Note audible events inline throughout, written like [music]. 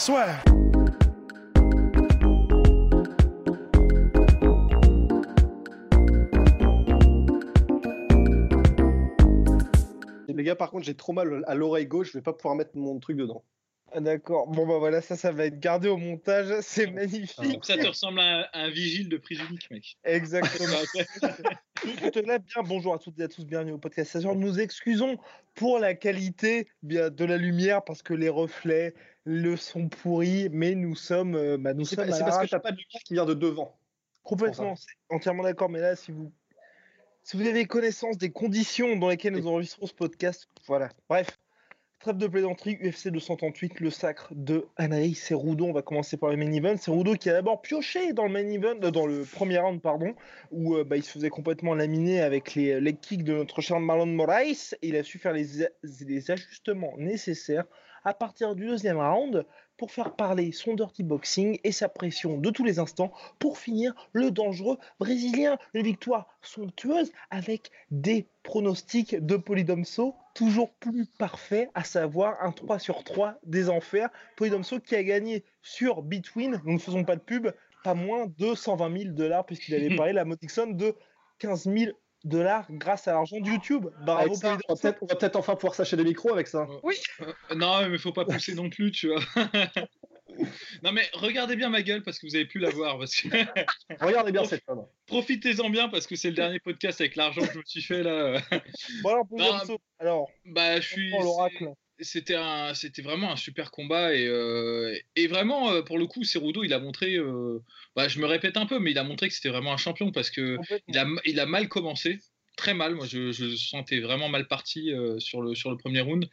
Soit. Les gars, par contre, j'ai trop mal à l'oreille gauche, je vais pas pouvoir mettre mon truc dedans. Ah, D'accord. Bon bah voilà, ça, ça va être gardé au montage. [laughs] C'est magnifique. Ça te ressemble à un, un vigile de prise unique, mec. Exactement. Tout est là, bien. Bonjour à toutes et à tous, bienvenue au podcast. Station. Nous nous excusons pour la qualité bien, de la lumière parce que les reflets, le son pourri, mais nous sommes, euh, bah, nous C'est sommes pas- à c'est parce que l'arrache. t'as pas de lumière qui vient de devant. complètement, c'est entièrement d'accord. Mais là, si vous, si vous avez connaissance des conditions dans lesquelles nous enregistrons ce podcast, voilà. Bref. Trêve de plaisanterie, UFC 238, le sacre de Anaïs Cerudo. On va commencer par le main event. Cerudo qui a d'abord pioché dans le main event, euh, dans le premier round, pardon, où euh, bah, il se faisait complètement laminer avec les leg kicks de notre cher Marlon Moraes. Et il a su faire les ajustements nécessaires à partir du deuxième round pour faire parler son dirty boxing et sa pression de tous les instants pour finir le dangereux brésilien. Une victoire somptueuse avec des pronostics de Polydomso toujours plus parfaits, à savoir un 3 sur 3 des enfers. Polydomso qui a gagné sur Between, nous ne faisons pas de pub, pas moins de 120 000 dollars puisqu'il avait [laughs] parlé la modique somme de 15 000 dollars grâce à l'argent de YouTube. Bravo Avec ça, on va peut-être on va peut-être enfin pouvoir s'acheter des micros avec ça. Euh, non, mais faut pas pousser non plus, tu vois. [laughs] non, mais regardez bien ma gueule parce que vous avez pu la voir. Parce que... [laughs] Regardez bien cette femme. Profitez-en bien parce que c'est le dernier podcast avec l'argent que je me suis fait là. Bon alors Polydomso, alors, bah, je suis. on prend l'oracle. C'était un, c'était vraiment un super combat et, euh, et vraiment euh, pour le coup, Cerudo, il a montré. euh, bah, je me répète un peu, mais il a montré que c'était vraiment un champion parce que il a, il a mal commencé, très mal. Moi, je, je sentais vraiment mal parti sur, le, sur le premier round.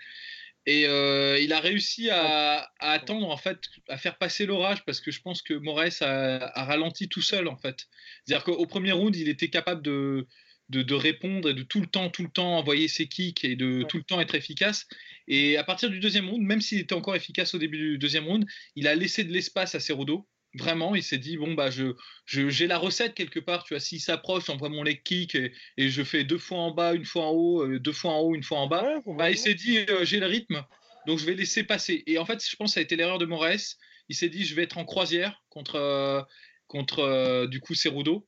Et il a réussi à, à attendre, en fait, à faire passer l'orage parce que je pense que Moraes a, a ralenti tout seul, en fait. C'est-à-dire qu'au premier round, il était capable de, de, de répondre et de tout le temps, tout le temps envoyer ses kicks et de tout le temps être efficace. Et à partir du deuxième round, même s'il était encore efficace au début du deuxième round, il a laissé de l'espace à Cerudo. Vraiment, il s'est dit bon bah je j'ai la recette quelque part, tu vois. S'il s'approche, j'envoie mon leg kick et, et je fais deux fois en bas, une fois en haut, euh, deux fois en haut, une fois en bas. Ouais, Bah, il s'est dit euh, j'ai le rythme, donc je vais laisser passer. Et en fait, je pense que ça a été l'erreur de Moraes. Il s'est dit je vais être en croisière contre euh, contre du coup Cerudo.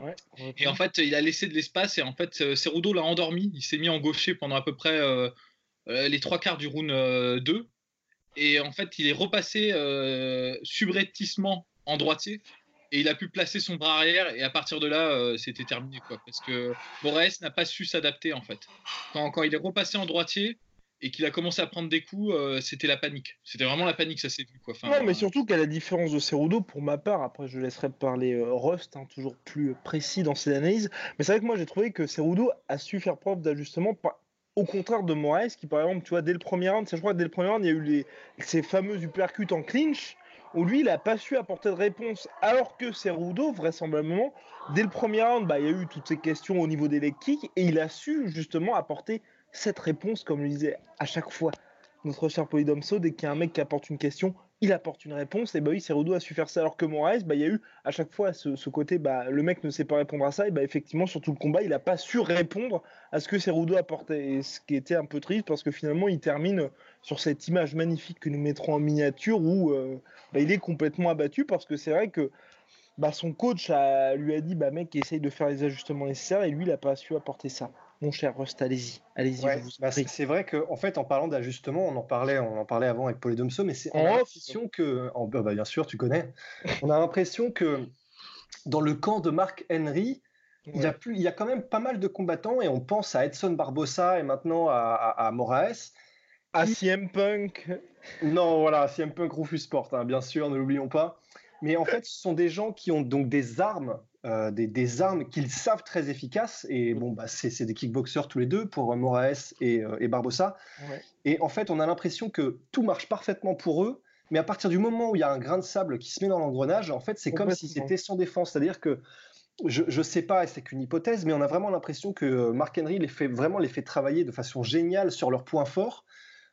Ouais, Et en fait, il a laissé de l'espace et en fait, euh, Cerudo l'a endormi. Il s'est mis en gaucher pendant à peu près euh, euh, les trois quarts du round euh, 2. Et en fait, il est repassé euh, subrepticement en droitier et il a pu placer son bras arrière. Et à partir de là, c'était terminé. Quoi, parce que Moraes n'a pas su s'adapter en fait. Quand, quand il est repassé en droitier et qu'il a commencé à prendre des coups, euh, c'était la panique. C'était vraiment la panique, ça s'est vu. Quoi. Enfin, Non, mais euh, surtout qu'à la différence de Cerudo, pour ma part, après je laisserai parler euh, Rust, hein, toujours plus précis dans ses analyses, mais c'est vrai que moi j'ai trouvé que Cerudo a su faire preuve d'ajustement, au contraire de Moraes, qui par exemple, tu vois, dès le premier round, c'est- je crois que dès le premier round, il y a eu les, ces fameux uppercuts en clinch, où lui, il n'a pas su apporter de réponse, alors que Cerudo, vraisemblablement, dès le premier round, bah, il y a eu toutes ces questions au niveau des leg kicks, et il a su justement apporter cette réponse, comme le disais à chaque fois notre cher Polydomso, dès qu'il y a un mec qui apporte une question, il apporte une réponse. Et bah oui, Cerudo a su faire ça, alors que Moraes, bah, il y a eu à chaque fois ce, côté, bah, le mec ne sait pas répondre à ça, et bah effectivement, sur tout le combat, il n'a pas su répondre à ce que Cerudo apportait. Ce qui était un peu triste, parce que finalement, il termine sur cette image magnifique que nous mettrons en miniature, où euh, bah, il est complètement abattu, parce que c'est vrai que bah, son coach lui a dit, bah mec, essaye de faire les ajustements nécessaires, et lui, il n'a pas su apporter ça. Mon cher Rust, allez-y, allez-y, Ouais, bah, c'est vrai que en fait, en parlant d'ajustement, on en parlait, on en parlait avant avec Polydomso, mais c'est on En a off. l'impression que, en- bah, bah, bien sûr, tu connais, on a l'impression que dans le camp de Mark Henry, il y a plus, il y a quand même pas mal de combattants et on pense à Edson Barbosa et maintenant à, à, à Moraes. À CM Punk, Non, voilà, CM Punk Rufus Sport, hein, bien sûr, ne l'oublions pas. Mais en fait, ce sont des gens qui ont donc des armes des, armes qu'ils savent très efficaces. Et bon, bah, c'est des kickboxers tous les deux, pour Moraes et, et Barbosa. Et en fait, on a l'impression que tout marche parfaitement pour eux, mais à partir du moment où il y a un grain de sable qui se met dans l'engrenage, en fait, c'est comme si c'était sans défense. C'est-à-dire que je ne sais pas, et c'est qu'une hypothèse, mais on a vraiment l'impression que Mark Henry les fait vraiment les fait travailler de façon géniale sur leurs points forts,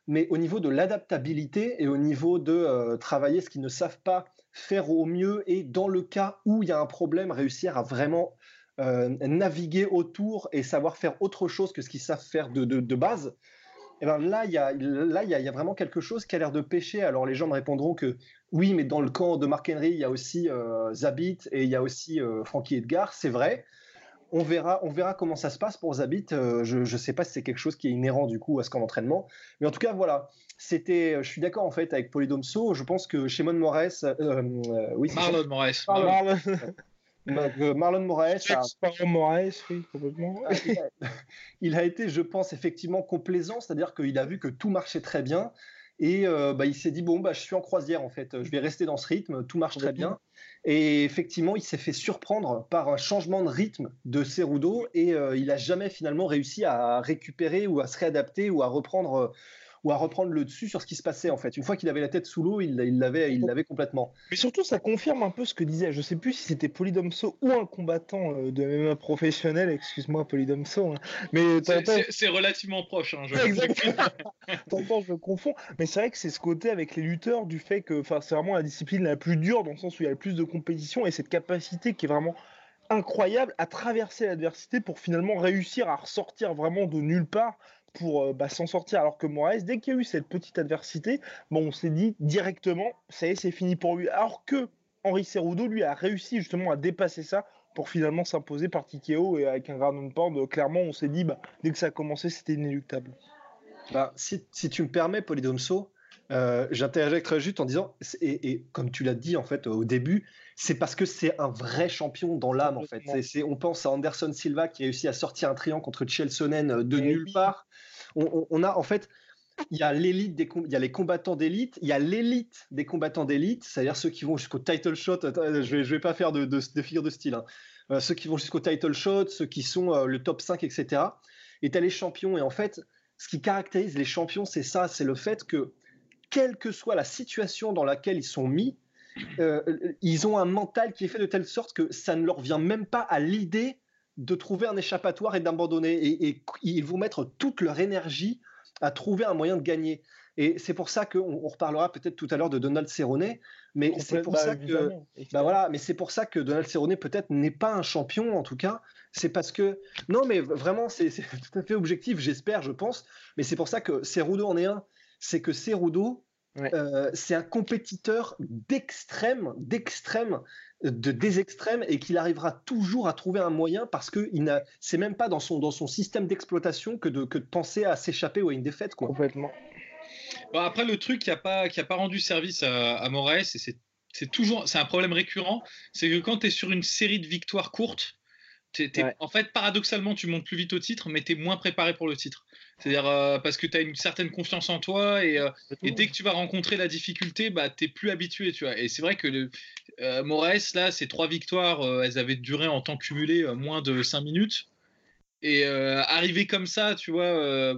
mais au niveau de l'adaptabilité et au niveau de euh, travailler ce qu'ils ne savent pas faire au mieux et dans le cas où il y a un problème, réussir à vraiment euh, naviguer autour et savoir faire autre chose que ce qu'ils savent faire de, de base. Eh ben, là, il y a, y, a, vraiment quelque chose qui a l'air de pêcher. Alors les gens me répondront que oui, mais dans le camp de Mark Henry, il y a aussi euh, Zabit et il y a aussi euh, Frankie Edgar, c'est vrai. On verra, on verra comment ça se passe pour Zabit. Euh, je ne sais pas si c'est quelque chose qui est inhérent du coup à ce camp d'entraînement, mais en tout cas voilà. C'était, je suis d'accord en fait avec Polydomso. Je pense que Shimon Moraes, oui, Marlon Moraes. Marlon. Marlon Moraes. A... Moraes, oui, complètement. Ah, [laughs] il a été, je pense, effectivement complaisant, c'est-à-dire qu'il a vu que tout marchait très bien. Et euh, bah, il s'est dit bon bah je suis en croisière en fait, je vais rester dans ce rythme, tout marche très bien. Et effectivement, il s'est fait surprendre par un changement de rythme de Cerudo. Et euh, il a jamais finalement réussi à récupérer ou à se réadapter ou à reprendre ou à reprendre le dessus sur ce qui se passait en fait. Une fois qu'il avait la tête sous l'eau, il l'avait, il l'avait complètement. Mais surtout, ça confirme un peu ce que disait. Je sais plus si c'était Polydomso ou un combattant euh, de MMA professionnel. Excuse-moi, Polydomso. Hein. Mais c'est relativement proche. Hein, je... Exactement. [laughs] je confonds. Mais c'est vrai que c'est ce côté avec les lutteurs du fait que, enfin, c'est vraiment la discipline la plus dure dans le sens où il y a le plus de compétition et cette capacité qui est vraiment incroyable à traverser l'adversité pour finalement réussir à ressortir vraiment de nulle part pour euh, bah, s'en sortir. Alors que Moraes, dès qu'il y a eu cette petite adversité, bon, on s'est dit directement, ça y est, c'est fini pour lui. Alors que Henri Cerudo, lui, a réussi justement à dépasser ça pour finalement s'imposer par Tikeo et avec un ground pound, clairement, on s'est dit, bah, dès que ça a commencé, c'était inéluctable. Bah, si, si, tu me permets, Polydomso, euh, j'interjecte très juste en disant, et, et comme tu l'as dit en fait au début, c'est parce que c'est un vrai champion dans l'âme en fait. C'est, on pense à Anderson Silva qui a réussi à sortir un triangle contre Chelsonen euh, de nulle part. On, a en fait, il y a l'élite des il y a les combattants d'élite, il y a l'élite des combattants d'élite, c'est-à-dire ceux qui vont jusqu'au title shot. Je vais, je vais pas faire de, de, de figure de style. Hein. Euh, ceux qui vont jusqu'au title shot, ceux qui sont le top 5, etc. Et tu as les champions. Et en fait, ce qui caractérise les champions, c'est ça, c'est le fait que quelle que soit la situation dans laquelle ils sont mis, euh, ils ont un mental qui est fait de telle sorte que ça ne leur vient même pas à l'idée de trouver un échappatoire et d'abandonner. Et, ils vont mettre toute leur énergie à trouver un moyen de gagner. Et c'est pour ça qu'on on reparlera peut-être tout à l'heure de Donald Cerrone, mais c'est pour ça que, bah voilà, mais c'est pour ça que Donald Cerrone peut-être n'est pas un champion en tout cas. C'est parce que non, mais vraiment c'est [laughs] tout à fait objectif, j'espère, je pense. Mais c'est pour ça que Cerudo en est un c'est que Cerudo, euh, c'est un compétiteur d'extrême, d'extrême, de des extrêmes, et qu'il arrivera toujours à trouver un moyen parce que il n'a, c'est même pas dans son dans son système d'exploitation que de que de penser à s'échapper ou à une défaite quoi. Complètement. Bon, après le truc qui a pas qui a pas rendu service à, à Moraes, et c'est c'est toujours c'est un problème récurrent, c'est que quand tu es sur une série de victoires courtes, en fait, paradoxalement, tu montes plus vite au titre, mais tu es moins préparé pour le titre. C'est-à-dire euh, parce que tu as une certaine confiance en toi et, euh, dès que tu vas rencontrer la difficulté, bah, tu plus habitué. Tu vois. Et c'est vrai que le, euh, Moraes, là, ces trois victoires, elles avaient duré en temps cumulé moins de 5 minutes. Et arriver comme ça, tu vois,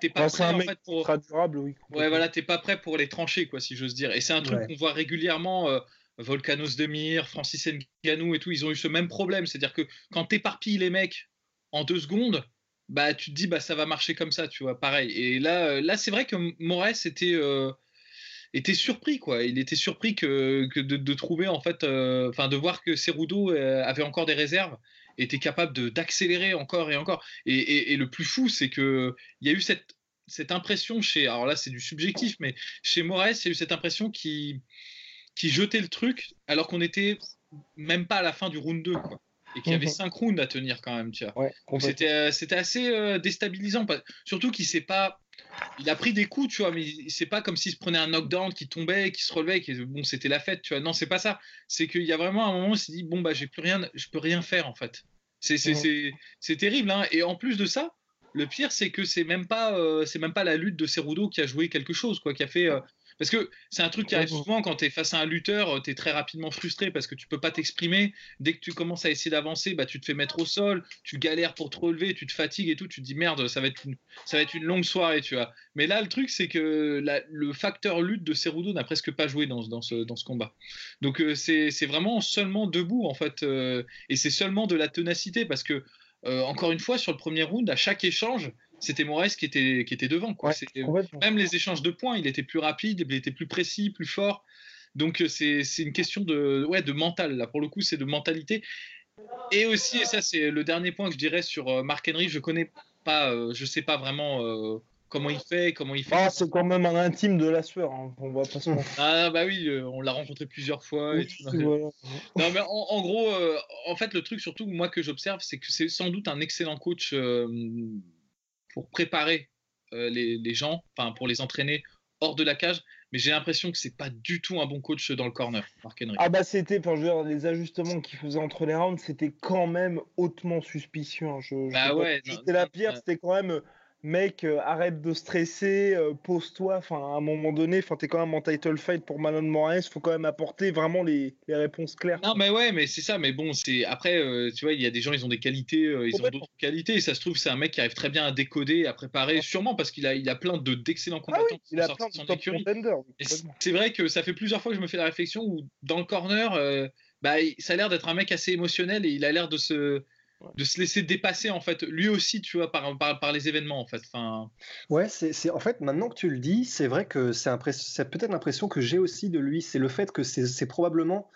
t'es pas prêt en fait pour. Durable, oui. Ouais, voilà, t'es pas prêt pour les trancher, quoi, si j'ose dire. Et c'est un truc qu'on voit régulièrement Volcanos Demir, Francis Nganou et tout, ils ont eu ce même problème. C'est-à-dire que quand t'éparpilles les mecs en deux secondes, bah tu te dis bah ça va marcher comme ça, tu vois, pareil. Et là, euh, là c'est vrai que Moraes était euh, était surpris quoi. Il était surpris que, de, trouver en fait, euh, enfin de voir que Cerudo avait encore des réserves, était capable d'accélérer encore et encore. Et, le plus fou, c'est que il y a eu cette cette impression chez, alors là c'est du subjectif, mais chez Moraes, il y a eu cette impression qui qui jetait le truc alors qu'on était même pas à la fin du round 2 quoi. et qu'il y avait 5 mhm. rounds à tenir quand même tu vois. c'était euh, c'était assez euh, déstabilisant surtout qu'il s'est pas il a pris des coups tu vois mais c'est pas comme s'il se prenait un knockdown qui tombait qui se relevait qui bon c'était la fête tu vois non c'est pas ça c'est qu'il y a vraiment un moment où il s'est dit bon bah j'ai plus rien je peux rien faire en fait c'est c'est c'est terrible hein. et en plus de ça le pire c'est que c'est même pas euh, c'est même pas la lutte de Cerudo qui a joué quelque chose quoi qui a fait Parce que c'est un truc qui arrive souvent quand tu es face à un lutteur, tu es très rapidement frustré parce que tu peux pas t'exprimer. Dès que tu commences à essayer d'avancer, bah, tu te fais mettre au sol, tu galères pour te relever, tu te fatigues et tout, tu te dis merde, ça va être une, ça va être une longue soirée, tu vois. Mais là, le truc, c'est que le facteur lutte de Cerudo n'a presque pas joué dans, dans, ce, dans ce combat. Donc euh, c'est vraiment seulement debout, en fait. Euh, et c'est seulement de la ténacité parce que, euh, encore une fois, sur le premier round, à chaque échange, c'était Moraes qui était, qui était devant. Quoi. même les échanges de points, il était plus rapide, il était plus précis, plus fort. Donc euh, c'est une question de, ouais, de mental. Là, pour le coup, c'est de mentalité. Et aussi, et ça c'est le dernier point que je dirais sur euh, Mark Henry, je connais pas, euh, je sais pas vraiment comment il fait, comment il fait. Ah, c'est quand même un intime de la sueur, hein. on va pas Ah bah oui, on l'a rencontré plusieurs fois. Non mais en, gros, en fait le truc surtout moi que j'observe, c'est que c'est sans doute un excellent coach pour préparer euh, les, gens, enfin pour les entraîner hors de la cage, mais j'ai l'impression que c'est pas du tout un bon coach dans le corner, Mark Henry. Ah bah c'était, veux dire, les ajustements qu'il faisait entre les rounds, c'était quand même hautement suspicieux. Hein. Je, bah ouais, c'était la pire, c'était quand même mec, euh, arrête de stresser, euh, pose-toi. Enfin, à un moment donné, enfin, t'es quand même en title fight pour Malone Moraes. Faut quand même apporter vraiment les, les réponses claires. Non, mais ouais, mais c'est ça. Mais bon, c'est après, euh, tu vois, il y a des gens, ils ont des qualités, ils ont d'autres qualités. Et ça se trouve, c'est un mec qui arrive très bien à décoder, à préparer, sûrement parce qu'il a, il a plein de d'excellents ah combattants. oui, il a plein de top. C'est vrai que ça fait plusieurs fois que je me fais la réflexion où dans le corner, bah, ça a l'air d'être un mec assez émotionnel et il a l'air de se de se laisser dépasser en fait lui aussi tu vois par, par, les événements en fait enfin. Ouais c'est en fait maintenant que tu le dis c'est vrai que c'est peut-être l'impression que j'ai aussi de lui c'est le fait que c'est probablement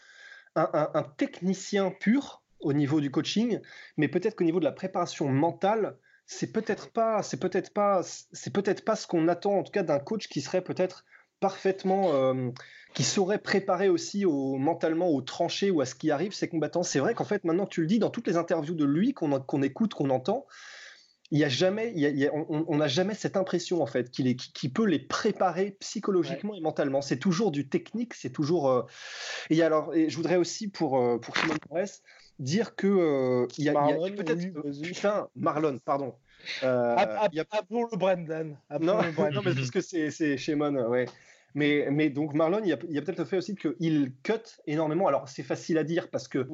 un, technicien pur au niveau du coaching mais peut-être qu'au niveau de la préparation mentale c'est peut-être pas c'est peut-être pas c'est peut-être pas ce qu'on attend en tout cas d'un coach qui serait peut-être parfaitement euh, qui saurait préparer aussi au, mentalement au tranchées ou à ce qui arrive ces combattants. C'est vrai qu'en fait, maintenant que tu le dis, dans toutes les interviews de lui qu'on écoute, qu'on entend, il y a jamais, on n'a jamais cette impression en fait qu'il qui peut les préparer psychologiquement et mentalement. C'est toujours du technique, c'est toujours. Euh, et alors, et je voudrais aussi pour euh, pour Simon dire que euh, il y a, peut-être putain Marlon, pardon. Euh, Appelons le Brendan. Non, [laughs] non, mais parce que c'est Shimon, ouais. Mais, donc Marlon, il y a, peut-être le fait aussi qu'il cut énormément. Alors c'est facile à dire parce que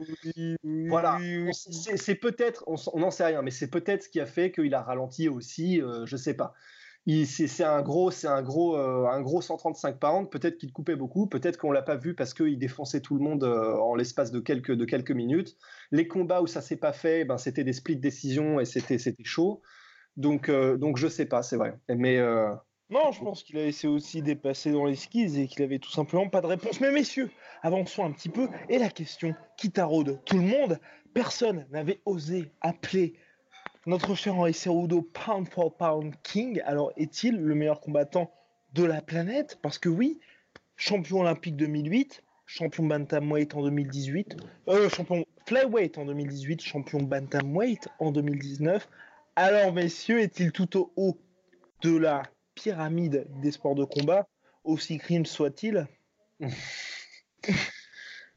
voilà, c'est peut-être, on n'en sait rien, mais c'est peut-être ce qui a fait qu'il a ralenti aussi, euh, je sais pas. C'est un gros, c'est un gros, euh, un gros 135 pounds. Peut-être qu'il coupait beaucoup, peut-être qu'on l'a pas vu parce qu'il défonçait tout le monde euh, en l'espace de quelques, minutes. Les combats où ça s'est pas fait, ben c'était des split décisions et c'était, chaud. Donc, donc je sais pas, c'est vrai. Mais non, je pense qu'il a laissé aussi dépasser dans les skis et qu'il avait tout simplement pas de réponse. Mais messieurs, avançons un petit peu. Et la question qui taraude tout le monde, personne n'avait osé appeler notre cher Henri Cerudo Pound for Pound King. Alors est-il le meilleur combattant de la planète? Parce que oui, champion olympique 2008, champion bantamweight en 2018, euh, champion flyweight en 2018, champion bantamweight en 2019. Alors messieurs, est-il tout au haut de la pyramide des sports de combat, aussi crime soit-il [laughs]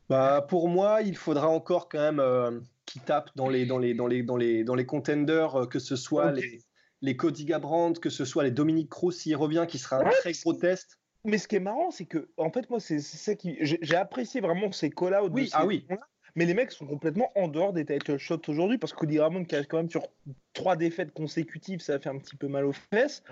bah, Pour moi, il faudra encore quand même euh, qu'il tape dans les, dans les, dans les, dans les, dans les contenders, euh, que ce soit les, les Cody Gabrand, que ce soit les Dominique Cruz s'il revient, qui sera un très gros test. Mais ce qui est marrant, c'est que, en fait, moi, c'est ça qui. J'ai apprécié vraiment ces call-outs. Oui, ah oui. Mais les mecs sont complètement en dehors des title shots aujourd'hui parce que Cody Ramon qui arrive quand même sur trois défaites consécutives, ça fait un petit peu mal aux fesses.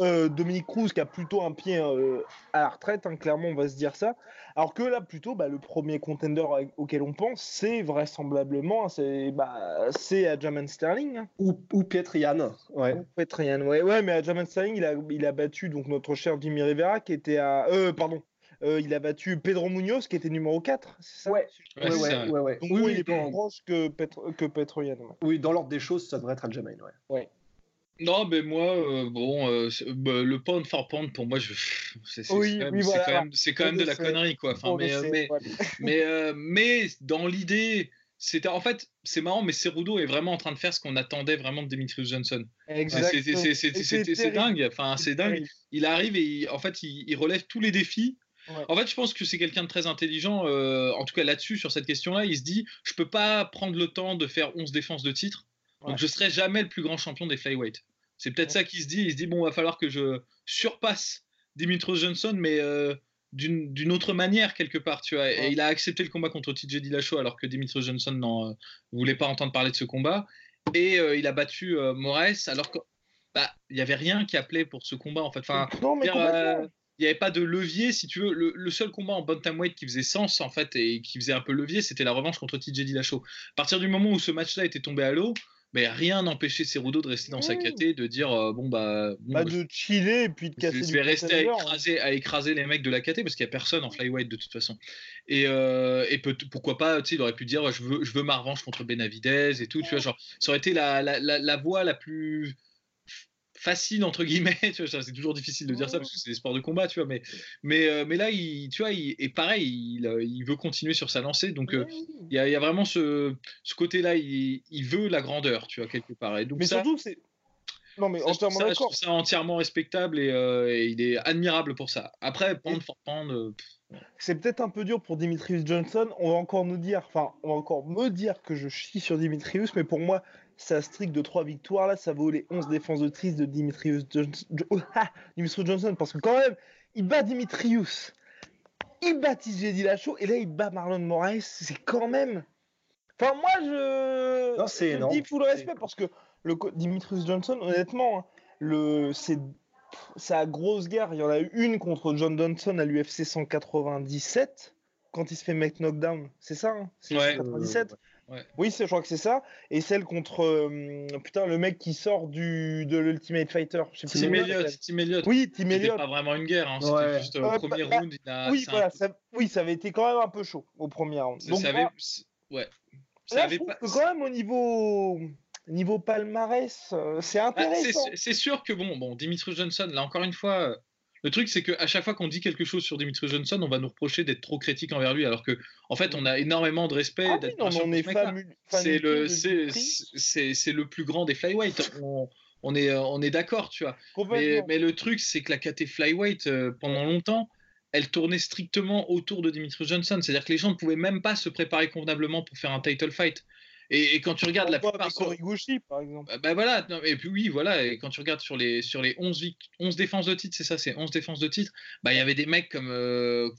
Euh, Dominique Cruz qui a plutôt un pied euh, à la retraite, hein, clairement on va se dire ça. Alors que là plutôt bah, le premier contender auquel on pense, c'est vraisemblablement c'est bah, c'est Sterling hein. ou, ou Pietrian. Ouais. Ou Pietrian, ouais. ouais, mais Adjaman Sterling il a, il a battu donc notre cher Jimmy Rivera qui était à euh, pardon euh, il a battu Pedro Munoz qui était numéro 4, c'est ça? Ouais, ouais, ouais, ouais, Donc oui, il est plus proche que, Petro, que Petroyan. Oui, dans l'ordre des choses, ça devrait être Aljamain, ouais. ouais. Non, mais moi, euh, bon, euh, bah, le pound for pound, pour moi, je... c'est oui, quand, oui, voilà, quand, même, quand même de la connerie, quoi. Enfin, mais, mais, [laughs] mais, mais, dans l'idée, c'était en fait, c'est marrant, mais Cerudo est vraiment en train de faire ce qu'on attendait vraiment de Demetrius Johnson. C'est dingue, enfin, c'est dingue. Il arrive et en fait, il, il relève tous les défis en fait, je pense que c'est quelqu'un de très intelligent, euh, en tout cas là-dessus, sur cette question-là. Il se dit je peux pas prendre le temps de faire 11 défenses de titre, donc je serai jamais le plus grand champion des flyweight. C'est peut-être ça qu'il se dit. Il se dit bon, va falloir que je surpasse Dimitrios Johnson, mais d'une autre manière quelque part, tu vois. Et il a accepté le combat contre TJ Dillashaw alors que Dimitrios Johnson ne voulait pas entendre parler de ce combat. Et il a battu Moraes alors qu'il bah, n'y avait rien qui appelait pour ce combat en fait. Enfin, non, mais il n'y avait pas de levier, si tu veux. Le, seul combat en bantamweight qui faisait sens, en fait, et qui faisait un peu levier, c'était la revanche contre TJ Dillashaw. À partir du moment où ce match-là était tombé à l'eau, mais ben, rien n'empêchait Cerudo de rester dans sa caté, de dire euh, bon bah, bah de chiller et puis de casser. Je vais rester à écraser, à écraser, les mecs de la caté parce qu'il n'y a personne en flyweight de toute façon. Et, euh, et peut, pourquoi pas, tu sais, il aurait pu dire je veux, je veux ma revanche contre Benavidez et tout, tu vois, genre ça aurait été la, la, la, la voie la plus facile entre guillemets [laughs] c'est toujours difficile de dire ça parce que c'est des sports de combat tu vois mais mais euh, mais là il tu vois il, et pareil il, euh, il, veut continuer sur sa lancée donc euh, il, y a, il, y a, vraiment ce, ce côté là il, veut la grandeur tu vois quelque part et donc mais surtout c'est non mais entièrement d'accord. c'est entièrement respectable et, il est admirable pour ça. Après for c'est peut-être un peu dur pour Dimitrius Johnson on va encore nous dire enfin on va encore me dire que je chie sur Dimitrius mais pour moi sa streak de 3 victoires, là, ça vaut les 11 défenses de triste de Dimitrius Johnson. Ah, Dimitrius Johnson, parce que quand même, il bat Dimitrius, il bat TJ Dillashaw, et là, il bat Marlon Moraes. C'est quand même. Enfin, moi, je. Non, c'est je dis full respect, parce que le Dimitrius Johnson, honnêtement, hein, le... c'est sa grosse guerre. Il y en a eu une contre John Johnson à l'UFC 197 quand il se fait make knockdown. C'est ça hein C'est ouais, 97 oui, je crois que c'est ça. Et celle contre euh, putain le mec qui sort du de l'Ultimate Fighter. Tim Elliott. Oui, Tim Elliott. C'était pas vraiment une guerre. Hein. C'était juste au premier bah, round. oui, voilà, ça... oui, ça avait été quand même un peu chaud au premier round. Donc, ça avait... ouais. Ça là, avait je pas... que quand même au niveau niveau palmarès, euh, c'est bah, intéressant. c'est sûr que bon, bon, Dimitri Johnson, là encore une fois, le truc, c'est qu'à chaque fois qu'on dit quelque chose sur Dimitri Johnson, on va nous reprocher d'être trop critique envers lui, alors que, en fait, on a énormément de respect. Ah on est C'est le, c'est le plus grand des flyweight. On, on est, on est d'accord, tu vois. Mais, mais, le truc, c'est que la KT flyweight, euh, pendant longtemps, elle tournait strictement autour de Dimitri Johnson. C'est-à-dire que les gens ne pouvaient même pas se préparer convenablement pour faire un title fight. Et, quand tu regardes la plupart. par exemple. Bah, bah, voilà, et puis oui, voilà, et quand tu regardes sur les, sur les 11, 11 défenses de titre, c'est ça, c'est 11 défenses de titre, bah il y avait des mecs comme. Euh,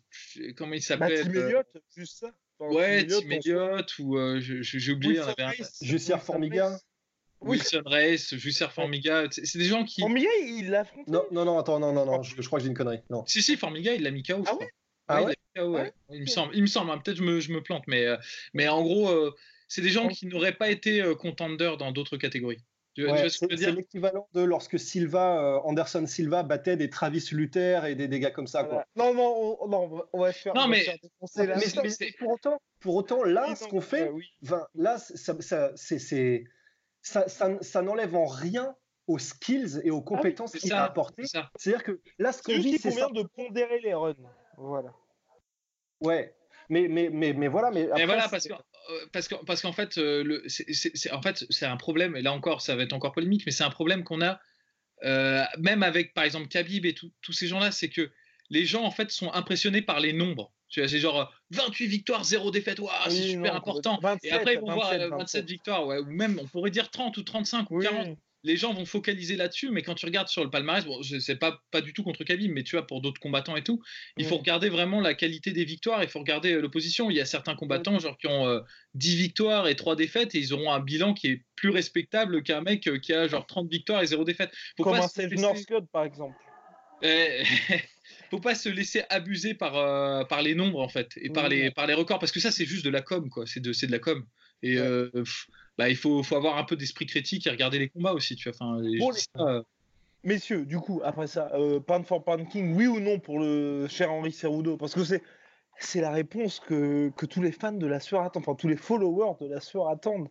comment il s'appelle bah, Tim euh, juste ça. ouais, Tim Elliott, ou euh, j'ai oublié. Jussier Formiga. Wilson Race, Jusser Formiga, c'est des gens qui. Formiga, il l'a affronté Non, non, non, attends, non, non, non, je, crois que j'ai une connerie. Non. Si, si, Formiga, il l'a mis KO. Ah ouais? Ah ouais, ouais, Il me semble, il me semble hein, peut-être je me, je me plante, mais, mais en gros, c'est des gens qui n'auraient pas été euh, contenders dans d'autres catégories. c'est l'équivalent de lorsque Silva, euh, Anderson Silva battait des Travis Luther et des, dégâts comme ça. Quoi. Non, non, on, non, on va faire. Non, mais, pour, autant, pour autant, là, ce qu'on fait, là, ça, ça, ça, ça, ça n'enlève en rien aux skills et aux ah compétences qu'il a apportées. C'est-à-dire que là, ce qu'on dit, c'est ça. de pondérer les runs. Voilà. Ouais, mais, mais, mais, mais voilà. Mais, après, voilà, parce que parce qu'en parce qu'en fait, euh, c'est en fait, c'est un problème, et là encore, ça va être encore polémique, mais c'est un problème qu'on a, euh, même avec, par exemple, Khabib et tous ces gens-là, c'est que les gens, en fait, sont impressionnés par les nombres. C'est genre 28 victoires, 0 défaite, c'est super important. et après, ils vont voir 27, victoires, ouais, ou même, on pourrait dire 30 ou 35 ou 40 les gens vont focaliser là-dessus, mais quand tu regardes sur le palmarès, bon, c'est pas, pas du tout contre Khabib, mais tu vois, pour d'autres combattants et tout, il faut regarder vraiment la qualité des victoires, il faut regarder euh, l'opposition. Il y a certains combattants genre, qui ont 10 euh, victoires et 3 défaites, et ils auront un bilan qui est plus respectable qu'un mec euh, qui a genre 30 victoires et 0 défaite. Faut Comme pas un laisser... par exemple. Eh, [laughs] faut pas se laisser abuser par, par les nombres, en fait, et par, les, par les records, parce que ça, c'est juste de la com, quoi. C'est de, de la com. Et bah, il faut, faut avoir un peu d'esprit critique et regarder les combats aussi. Tu vois. Enfin, euh. Messieurs, du coup, après ça, euh, Pan for Pan King, oui ou non pour le cher Henri Cerudo Parce que c'est c'est la réponse que, que, tous les fans de la sueur attendent, enfin tous les followers de la sueur attendent.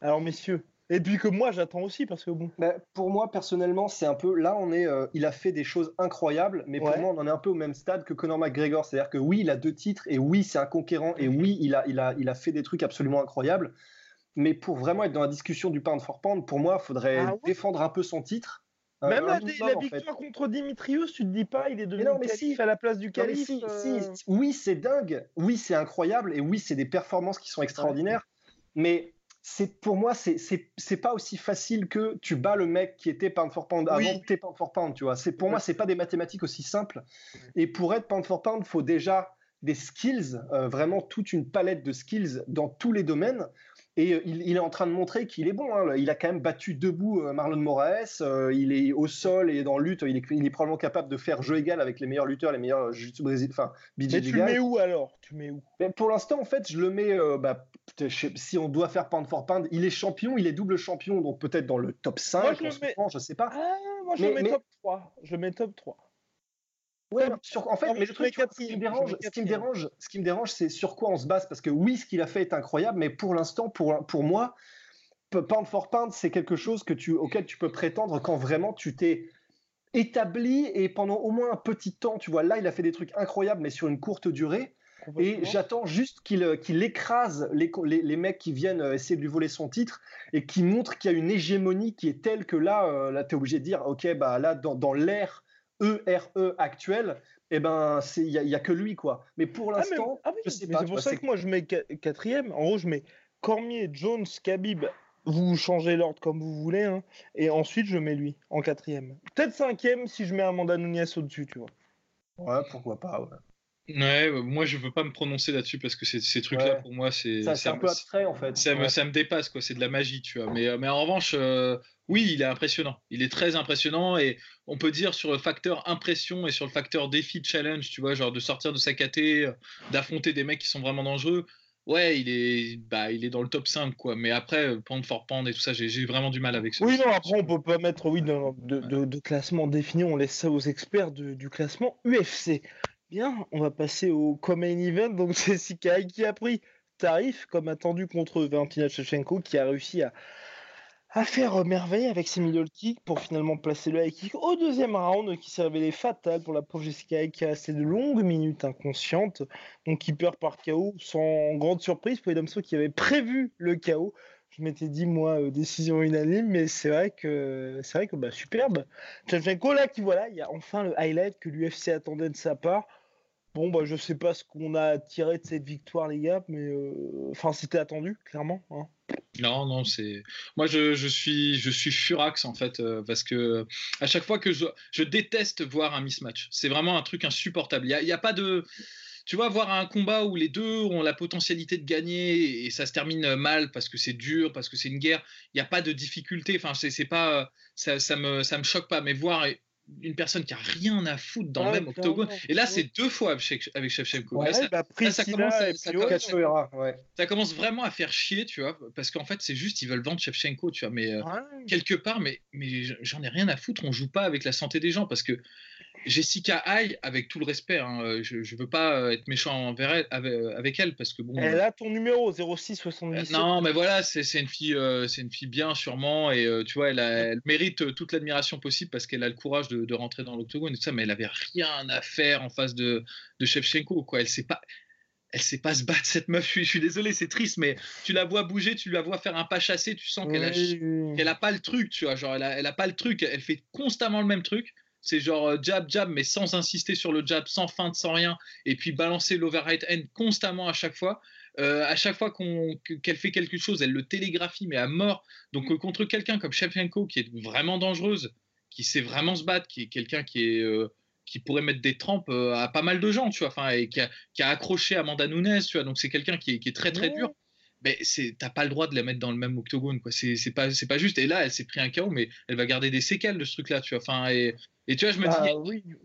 Alors messieurs, et puis que moi j'attends aussi parce que bon. Bah, pour moi personnellement, c'est un peu là on est, euh, il a fait des choses incroyables, mais pour moi on en est un peu au même stade que Conor McGregor, c'est-à-dire que oui il a deux titres et oui c'est un conquérant et oui il a, il a, il a fait des trucs absolument incroyables, mais pour vraiment être dans la discussion du pound for pound, pour moi, il faudrait ah défendre un peu son titre. Euh, Même la, victoire contre Dimitrius, tu te dis pas, il est devenu mais si. à la place du calife. Euh. oui, c'est dingue, oui, c'est incroyable, et oui, c'est des performances qui sont extraordinaires. Mais c'est pour moi, c'est c'est pas aussi facile que tu bats le mec qui était pound for pound avant que tu pound for pound, tu vois. C'est pour moi, c'est pas des mathématiques aussi simples. Et pour être pound for pound, faut déjà des skills, euh, vraiment toute une palette de skills dans tous les domaines. Et euh, il, est en train de montrer qu'il est bon. Hein. Il a quand même battu debout euh, Marlon Moraes. il est au sol et dans lutte. Il est, il est, probablement capable de faire jeu égal avec les meilleurs lutteurs, les meilleurs jiu brésil. Enfin, BJ Mais tu le mets où alors? Tu mets où? Pour l'instant, en fait, je le mets. bah, si on doit faire pound for pound, il est champion, il est double champion, donc peut-être dans le top 5. Moi, je, le mets... je sais pas. Ah, moi, je le mets top 3. Je le mets top 3. Ouais, en fait, mais le truc, ce qui me dérange, ce qui me dérange, ce qui me dérange, c'est sur quoi on se base, parce que oui, ce qu'il a fait est incroyable, mais pour l'instant, pour, pour moi, pound for pound, c'est quelque chose que tu, auquel tu peux prétendre quand vraiment tu t'es établi et pendant au moins un petit temps, tu vois, là, il a fait des trucs incroyables, mais sur une courte durée. Et j'attends juste qu'il qu'il écrase les, les, les, mecs qui viennent euh, essayer de lui voler son titre et qui montre qu'il y a une hégémonie qui est telle que là, euh, là tu es obligé de dire, ok, bah là, dans, dans l'ère ERE e actuel, eh ben, il n'y a, que lui, quoi. Mais pour ah, l'instant, ah, C'est pour ça que moi, je mets quatrième. En gros, je mets Cormier, Jones, Khabib. Vous changez l'ordre comme vous voulez. Hein. Et ensuite, je mets lui en quatrième. Peut-être cinquième si je mets Amanda Nunes au-dessus, tu vois. Ouais, pourquoi pas, ouais. Ouais, moi je veux pas me prononcer là-dessus parce que ces, trucs-là pour moi c'est un peu abstrait en fait. Ça, me, ça me dépasse quoi, c'est de la magie tu vois. Mais, euh, mais en revanche, euh, oui, il est impressionnant. Il est très impressionnant et on peut dire sur le facteur impression et sur le facteur défi challenge, tu vois, genre de sortir de sa caté, euh, d'affronter des mecs qui sont vraiment dangereux. Ouais, il est, bah, il est dans le top 5, quoi. Mais après, pound for pound et tout ça, j'ai vraiment du mal avec ça. Oui, non, après, on peut pas mettre oui, de, de, classement défini. On laisse ça aux experts du classement UFC. Bien, on va passer au main event. Donc [laughs] c'est Sikai qui a pris tarif comme attendu contre Valentina Shevchenko qui a réussi à, à faire merveille avec ses middle kicks pour finalement placer le high kick au deuxième round qui s'est révélé fatal pour la pauvre Jessica qui a resté de longues minutes inconsciente. Donc qui perd par KO sans grande surprise pour les Damso qui avaient prévu le KO. Je m'étais dit moi euh, décision unanime mais c'est vrai que c'est vrai que bah, superbe. Shevchenko là qui voilà, il y a enfin le highlight que l'UFC attendait de sa part. Bon, bah, je sais pas ce qu'on a tiré de cette victoire, les gars, mais euh, enfin, c'était attendu, clairement. Hein. Non, non, c'est. Moi, je, je, suis, je suis furax en fait, euh, parce que à chaque fois que je, je déteste voir un mismatch. C'est vraiment un truc insupportable. Il n'y a, a, pas de. Tu vois, voir un combat où les deux ont la potentialité de gagner et ça se termine mal parce que c'est dur, parce que c'est une guerre, il n'y a pas de difficulté. Enfin, c'est pas. Ça, ça, me, ça me choque pas, mais voir une personne qui a rien à foutre dans le même octogone. Et là, c'est deux fois avec, avec Shevchenko. ça, commence, vraiment à faire chier, tu vois, parce qu'en fait, c'est juste, ils veulent vendre Shevchenko, tu vois, mais euh, quelque part, mais, mais j'en ai rien à foutre, on joue pas avec la santé des gens, parce que Jessica Hay, avec tout le respect, hein, euh, je, ne veux pas euh, être méchant envers elle, avec, elle parce que bon. Elle a ton numéro 06 77. non, mais voilà, c'est une fille, euh, c'est une fille bien sûrement et tu vois, elle, mérite toute l'admiration possible parce qu'elle a le courage de, rentrer dans l'octogone et tout ça, mais elle avait rien à faire en face de, de Shevchenko quoi. Elle sait pas. Elle sait pas se battre cette meuf. Je suis, désolé, c'est triste, mais tu la vois bouger, tu la vois faire un pas chassé, tu sens qu'elle a, a pas le truc, tu vois. Genre, elle a, elle a pas le truc. Elle fait constamment le même truc. C'est genre euh, jab, jab, mais sans insister sur le jab, sans feinte, sans rien, et puis balancer l'overhead end constamment à chaque fois. Euh, à chaque fois qu'elle fait quelque chose, elle le télégraphie, mais à mort. Donc euh, contre quelqu'un comme Shevchenko, qui est vraiment dangereuse, qui sait vraiment se battre, qui est quelqu'un qui est qui pourrait mettre des trempes à pas mal de gens, tu vois, enfin, et qui a, qui a, accroché Amanda Nunes, tu vois, donc c'est quelqu'un qui est, qui est, très très dur mais t'as pas le droit de la mettre dans le même octogone quoi. C'est pas c'est pas juste. Et là elle s'est pris un chaos mais elle va garder des séquelles de ce truc là tu vois. Enfin et, et tu vois je me dis ah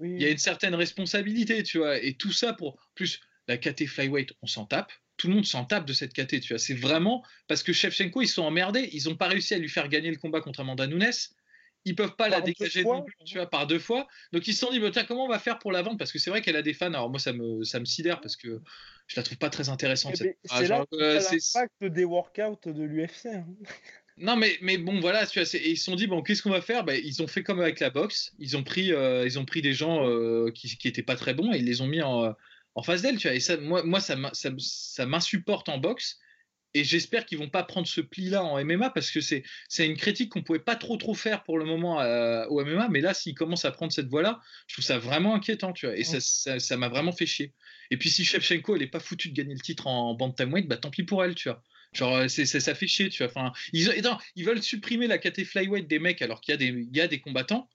il y a une certaine responsabilité tu vois. Et tout ça pour plus la KT flyweight on s'en tape. Tout le monde s'en tape de cette KT tu vois. C'est vraiment parce que Shevchenko ils sont emmerdés. Ils ont pas réussi à lui faire gagner le combat contre Amanda Nunes ils peuvent pas la dégager non plus, tu vois, par deux fois. Donc ils se sont dit, bah, tiens, comment on va faire pour la vendre? Parce que c'est vrai qu'elle a des fans. Alors moi, ça me, ça me sidère parce que je la trouve pas très intéressante. Eh ah, c'est là euh, l'impact des workouts de l'UFC. Hein. Non, mais, mais bon, voilà, tu vois, ils se sont dit, bon, qu'est-ce qu'on va faire? Ben, Ils ont fait comme avec la boxe. Ils ont pris, euh, ils ont pris des gens euh, qui, qui étaient pas très bons et ils les ont mis en, en face d'elle, tu vois. Et ça, moi, moi ça, ça m'insupporte en boxe et j'espère qu'ils vont pas prendre ce pli-là en MMA parce que c'est c'est une critique qu'on pouvait pas trop trop faire pour le moment euh, au MMA, mais là s'ils commencent à prendre cette voie-là, je trouve ça vraiment inquiétant, tu vois. Et ça ça m'a vraiment fait chier. Et puis si Shevchenko elle est pas foutue de gagner le titre en bantamweight, bah tant pis pour elle, tu vois. Genre, c'est, ça fait chier, tu vois. Enfin, ils, ils veulent supprimer la catégorie flyweight des mecs alors qu'il y a des, il y a des combattants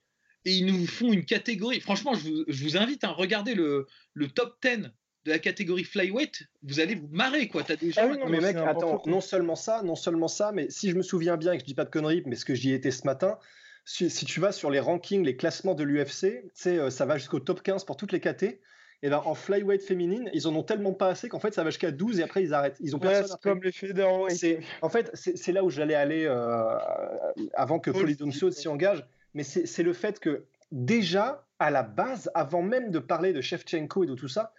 et ils nous font une catégorie. Franchement, je vous, je vous invite à hein, regarder le, le top 10 de la catégorie flyweight, vous allez vous marrer quoi. As déjà. Ah mais mec, attends, non seulement ça, non seulement ça, mais si je me souviens bien et que je dis pas de conneries, mais ce que j'y étais ce matin, si, tu vas sur les rankings, les classements de l'UFC, euh, ça va jusqu'au top 15 pour toutes les KT. Et ben en flyweight féminine, ils en ont tellement pas assez qu'en fait ça va jusqu'à 12 et après ils arrêtent. Ils ont personne. comme les fédéraux. En fait, c'est là où j'allais aller euh, avant que Polydonso s'y engage. Mais c'est le fait que déjà à la base, avant même de parler de Shevchenko et de tout ça,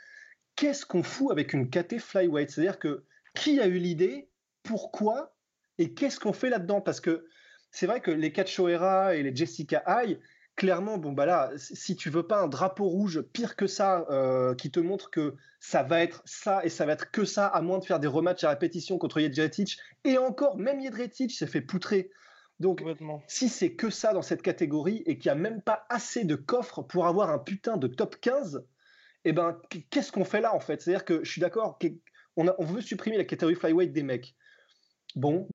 qu'est-ce qu'on fout avec une KT flyweight C'est-à-dire que qui a eu l'idée, pourquoi? Et qu'est-ce qu'on fait là-dedans? Parce que c'est vrai que les Cachoeira et les Jessica High, clairement, bon bah là, si tu veux pas un drapeau rouge pire que ça, euh, qui te montre que ça va être ça et ça va être que ça, à moins de faire des rematchs à répétition contre Jedrzejczyk, et encore, même Jedrzejczyk s'est fait poutrer. Donc, si c'est que ça dans cette catégorie et qu'il n'y a même pas assez de coffres pour avoir un putain de top 15, eh ben, qu'est-ce qu'on fait là en fait C'est-à-dire que je suis d'accord, on, on veut supprimer la catégorie flyweight des mecs. Bon.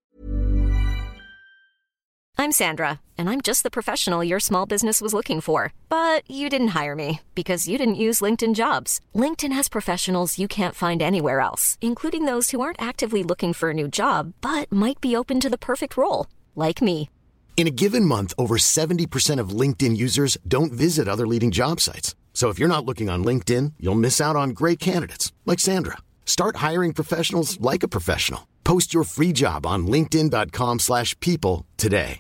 I'm Sandra, and I'm just the professional your small business was looking for. But you didn't hire me because you didn't use LinkedIn jobs. LinkedIn has professionals you can't find anywhere else, including those who aren't actively looking for a new job but might be open to the perfect role, like me. In a given month, over 70% of LinkedIn users don't visit other leading job sites. So if you're not looking on LinkedIn, you'll miss out on great candidates like Sandra. Start hiring professionals like a professional. Post your free job on linkedin.com/people today.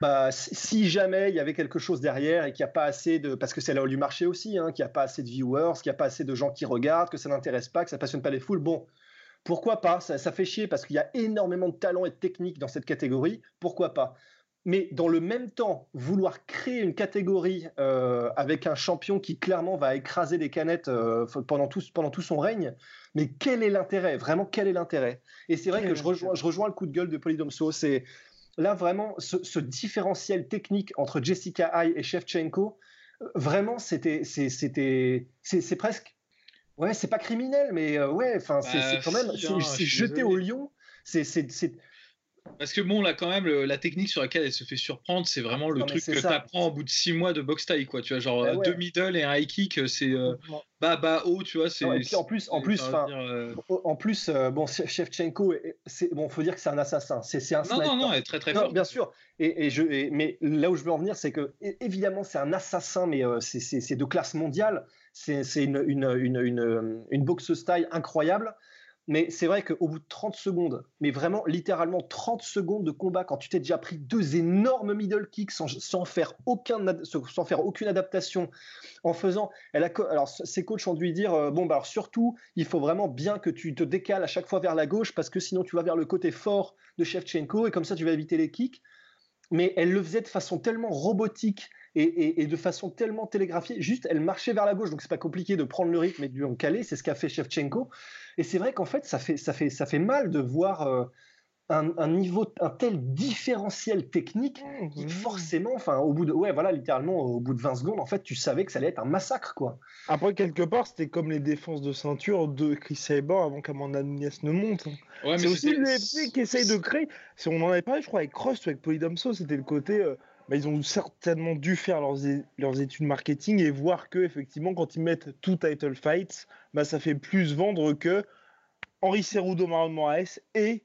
Bah, si jamais il y avait quelque chose derrière et qu'il n'y a pas assez de parce que c'est là où du marché aussi, hein, qu'il n'y a pas assez de viewers, qu'il n'y a pas assez de gens qui regardent, que ça n'intéresse pas, que ça passionne pas les foules, bon, pourquoi pas? Ça, ça fait chier parce qu'il y a énormément de talent et de technique dans cette catégorie. Pourquoi pas? Mais dans le même temps, vouloir créer une catégorie euh, avec un champion qui clairement va écraser des canettes euh, pendant, tout, pendant tout son règne, mais quel est l'intérêt? Vraiment, quel est l'intérêt? Et c'est vrai que je rejoins, je rejoins le coup de gueule de Polydomso. C'est là vraiment ce, différentiel technique entre Jessica Ai et Shevchenko. Vraiment, c'était, c'était, c'est presque, ouais, c'est pas criminel, mais euh, ouais, enfin, c'est bah, quand même, c'est hein, jeté au lion. C'est parce que bon, là, quand même, la technique sur laquelle elle se fait surprendre, c'est vraiment le truc que tu apprends au bout de 6 mois de boxe taille, quoi. Tu vois, genre bah deux middle et un high kick, euh, c'est euh, bas, bas, haut, tu vois. C'est, en plus, en plus, euh, en plus, bon, Shevchenko, c'est bon, faut dire que c'est un assassin. C'est, un non, non, non, elle est très, très fort. Bien sûr. Et, et je, mais là où je veux en venir, c'est que évidemment, c'est un assassin, mais c'est, de classe mondiale. C'est, une, une, une, une, une boxe style incroyable. Mais c'est vrai qu'au bout de 30 secondes, mais vraiment littéralement 30 secondes de combat, quand tu t'es déjà pris deux énormes middle kicks sans, faire, aucun, sans faire aucune adaptation, en faisant. Alors, ses coachs ont dû lui dire euh, bon, bah alors surtout, il faut vraiment bien que tu te décales à chaque fois vers la gauche parce que sinon tu vas vers le côté fort de Shevchenko et comme ça tu vas éviter les kicks. Mais elle le faisait de façon tellement robotique et, de façon tellement télégraphiée. Juste, elle marchait vers la gauche, donc c'est pas compliqué de prendre le rythme et de lui en caler. C'est ce qu'a fait Shevchenko. Et c'est vrai qu'en fait, ça fait, ça, fait, ça fait mal de voir euh, un, niveau, un tel différentiel technique qui mmh, mmh. forcément, enfin, au bout de, ouais, voilà, littéralement, au bout de 20 secondes, en fait, tu savais que ça allait être un massacre, quoi. Après, quelque part, c'était comme les défenses de ceinture de Chris Saber avant qu'Amanda Nunes ne monte. Hein. c'est aussi l'UFC qui essaye de créer. Si on en avait parlé, je crois, avec Cross ou avec Polydomso, c'était le côté. Euh, bah, ils ont certainement dû faire leurs, leurs, études marketing et voir que effectivement quand ils mettent tout title fights, bah, ça fait plus vendre que Henri Cerudo, Marlon Moraes et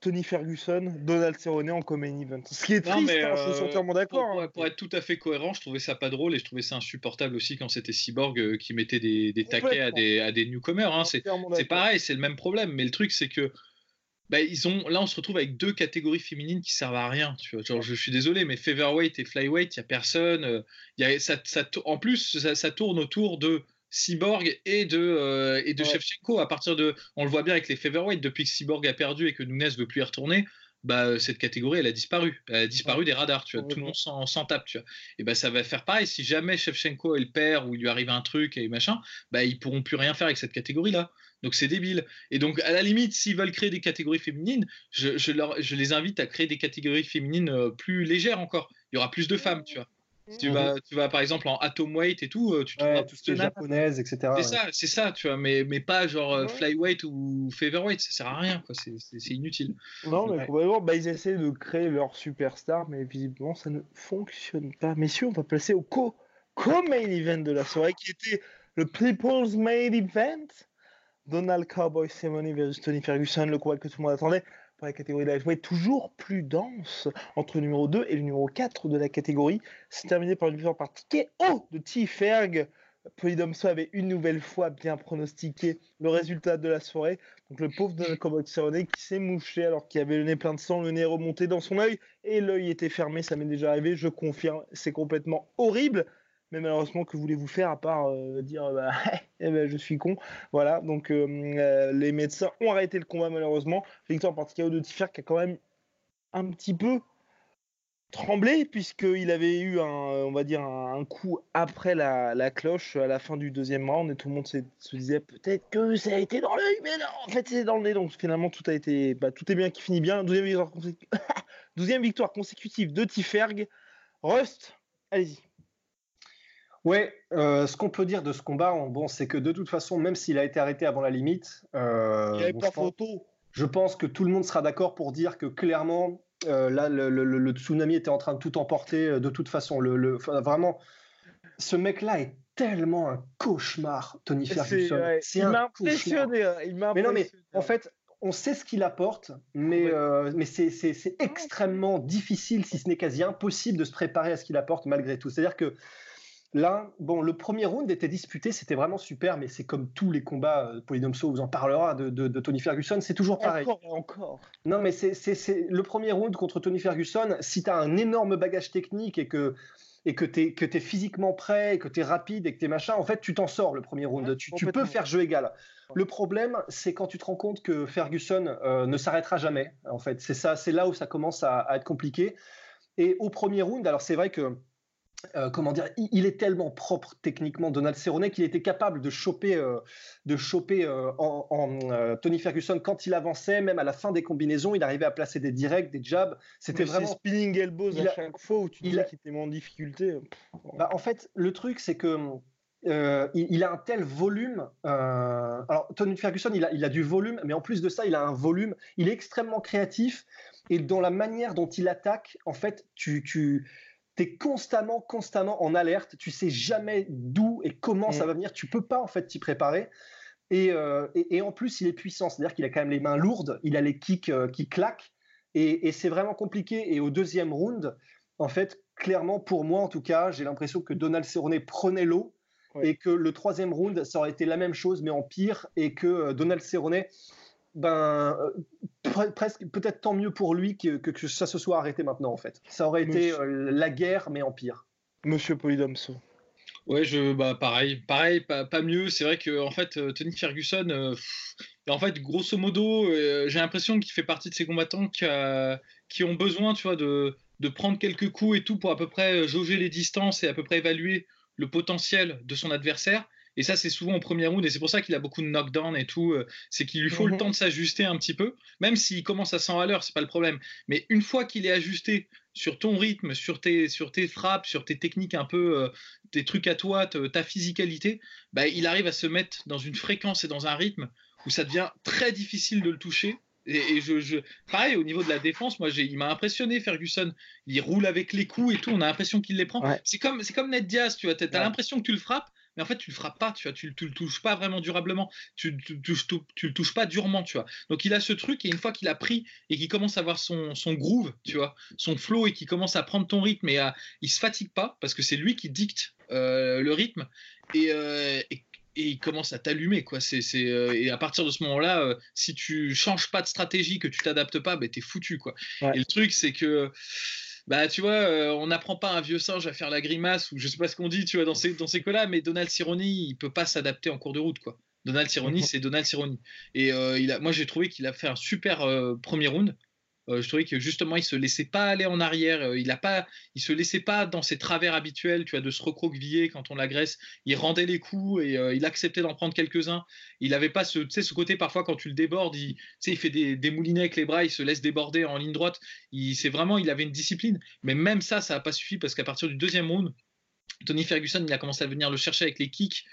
Tony Ferguson, Donald Cerrone en common event. Ce qui est triste, hein, je suis euh, entièrement d'accord. Hein. Pour, être tout à fait cohérent, je trouvais ça pas drôle et je trouvais ça insupportable aussi quand c'était Cyborg euh, qui mettait des, des taquets à des, à des newcomers. Hein. C'est pareil, c'est le même problème. Mais le truc, c'est que bah, ils ont, là, on se retrouve avec deux catégories féminines qui servent à rien. Tu vois. Genre, je suis désolé, mais featherweight et flyweight, il n'y a personne. Euh, y a, ça, ça, en plus, ça, tourne autour de Cyborg et de, euh, et de Shevchenko. À partir de, on le voit bien avec les featherweight, depuis que Cyborg a perdu et que Nunes veut plus y retourner, bah, cette catégorie, elle a disparu. Elle a disparu des radars, tu vois. Tout le monde s'en tape, tu vois. Et bah, ça va faire pareil. Si jamais Shevchenko elle perd ou il lui arrive un truc et machin, bah, ils pourront plus rien faire avec cette catégorie-là. Donc c'est débile. Et donc à la limite, s'ils veulent créer des catégories féminines, je, je, leur, je, les invite à créer des catégories féminines euh, plus légères encore. Il y aura plus de femmes, tu vois. tu, vas, tu vas par exemple en atom weight et tout, tu trouves tout ce qui japonaise, etc. C'est ça, c'est ça, tu vois, mais, mais pas genre flyweight ou featherweight, ça sert à rien, quoi, c'est inutile. Non, mais probablement, bah, ils essaient de créer leur superstar, mais visiblement ça ne fonctionne pas. Messieurs, on va passer au co, co main event de la soirée qui était le People's Main Event. Donald Cowboy Cerrone versus Tony Ferguson, le combat que tout le monde attendait pour la catégorie lightweight, toujours plus dense entre le numéro 2 et le numéro 4 de la catégorie. C'est terminé par une victoire par ticket de T. Ferg. Polydomso avait une nouvelle fois bien pronostiqué le résultat de la soirée. Donc le pauvre Donald Cowboy Cerrone qui s'est mouché alors qu'il avait le nez plein de sang, le nez remonté dans son œil et l'œil était fermé. Ça m'est déjà arrivé, je confirme, c'est complètement horrible. Mais malheureusement, que voulez-vous faire à part euh, dire bah, [laughs] eh ben, je suis con Voilà, donc euh, euh, les médecins ont arrêté le combat malheureusement. Victoire par de Tiffer qui a quand même un petit peu tremblé puisqu'il avait eu un, on va dire un, coup après la, cloche à la fin du deuxième round et tout le monde se disait peut-être que ça a été dans l'œil, mais non, en fait c'est dans le nez. Donc finalement tout a été, bah, tout est bien qui finit bien. Douzième victoire, [laughs] victoire consécutive de Tiferg. Rust, allez-y. Ouais, euh, ce qu'on peut dire de ce combat, bon, c'est que de toute façon, même s'il a été arrêté avant la limite, euh, il pas photo. Je pense que tout le monde sera d'accord pour dire que clairement, euh, là, le, tsunami était en train de tout emporter. De toute façon, le, vraiment, ce mec-là est tellement un cauchemar, Tony Ferguson. C'est il m'a impressionné. Hein, il mais non, mais en fait, on sait ce qu'il apporte, mais, mais c'est extrêmement difficile, si ce n'est quasi impossible, de se préparer à ce qu'il apporte malgré tout. C'est-à-dire que Là, bon, le premier round était disputé, c'était vraiment super, mais c'est comme tous les combats, euh, Polydomso vous en parlera, de, Tony Ferguson, c'est toujours pareil. Encore encore. Non, mais c'est le premier round contre Tony Ferguson, si tu as un énorme bagage technique et que et que tu es, es, physiquement prêt, et que tu es rapide et que tu es machin, en fait, tu t'en sors le premier round. tu, peux faire jeu égal. Le problème, c'est quand tu te rends compte que Ferguson euh, ne s'arrêtera jamais. En fait, c'est ça, c'est là où ça commence à, à, être compliqué. Et au premier round, alors c'est vrai que euh, comment dire, il, est tellement propre techniquement, Donald Cerrone, qu'il était capable de choper, euh, de choper euh, en, Tony Ferguson quand il avançait, même à la fin des combinaisons, il arrivait à placer des directs, des jabs. C'était vraiment spinning elbows à chaque fois où tu disais qu'il était en difficulté. Bah, en fait, le truc, c'est que il, a un tel volume. alors, Tony Ferguson, il a, il a, du volume, mais en plus de ça, il a un volume. Il est extrêmement créatif et dans la manière dont il attaque, en fait, tu, tu tu es constamment, constamment en alerte. Tu sais jamais d'où et comment ça mm. va venir. Tu peux pas en fait t'y préparer. Euh, et, et, en plus, il est puissant. C'est-à-dire qu'il a quand même les mains lourdes. Il a les kicks euh, qui claquent. Et, c'est vraiment compliqué. Et au deuxième round, en fait, clairement, pour moi en tout cas, j'ai l'impression que Donald Cerrone prenait l'eau. Et que le troisième round, ça aurait été la même chose, mais en pire. Et que euh, Donald Cerrone ben euh, presque peut-être tant mieux pour lui que, que, ça se soit arrêté maintenant en fait. Ça aurait été euh, la guerre mais en pire. Monsieur Polydomso. Ouais, je bah pareil, pareil, pas, pas mieux. C'est vrai que en fait euh, Tony Ferguson, en fait grosso modo, j'ai l'impression qu'il fait partie de ces combattants qui, qui ont besoin, tu vois, de, de prendre quelques coups et tout pour à peu près jauger les distances et à peu près évaluer le potentiel de son adversaire. Et ça, c'est souvent au premier round, et c'est pour ça qu'il a beaucoup de knockdown et tout. Euh, c'est qu'il lui faut le mhm. temps de s'ajuster un petit peu, même s'il commence à 100 à l'heure, c'est pas le problème. Mais une fois qu'il est ajusté sur ton rythme, sur tes, sur tes frappes, sur tes techniques un peu, euh, tes trucs à toi, ta physicalité, bah, il arrive à se mettre dans une fréquence et dans un rythme où ça devient très difficile de le toucher. Et, je, pareil, au niveau de la défense, moi, il m'a impressionné, Ferguson. Il roule avec les coups et tout, on a l'impression qu'il les prend. C'est comme, comme Ned Diaz, tu vois, as, l'impression que tu le frappes, mais en fait tu le frappes pas, tu vois, tu, le touches pas vraiment durablement, tu, tu, le touches pas durement, tu vois. Donc il a ce truc et une fois qu'il a pris et qu'il commence à avoir son, son groove, tu vois, son flow et qu'il commence à prendre ton rythme et à, il se fatigue pas parce que c'est lui qui dicte euh, le rythme euh, et, et, il commence à t'allumer quoi. C'est, euh, et à partir de ce moment-là, si tu changes pas de stratégie, que tu t'adaptes pas, ben t'es foutu quoi. Et le truc c'est que bah tu vois, euh, on n'apprend pas un vieux singe à faire la grimace ou je sais pas ce qu'on dit, tu vois, dans ces, dans ces cas-là, mais Donald Cerrone, il peut pas s'adapter en cours de route, quoi. Donald Cerrone, mhm. c'est Donald Cerrone. Et euh, il a, moi, j'ai trouvé qu'il a fait un super euh, premier round. Euh, je trouvais que justement, il se laissait pas aller en arrière. Euh, il a pas, il se laissait pas dans ses travers habituels, tu vois, de se recroqueviller quand on l'agresse. Il rendait les coups et euh, il acceptait d'en prendre quelques-uns. Il avait pas ce, ce côté parfois quand tu le débordes, il, il fait des, moulinets avec les bras, il se laisse déborder en ligne droite. Il, c'est vraiment, il avait une discipline. Mais même ça, ça a pas suffi parce qu'à partir du deuxième round, Tony Ferguson, il a commencé à venir le chercher avec les kicks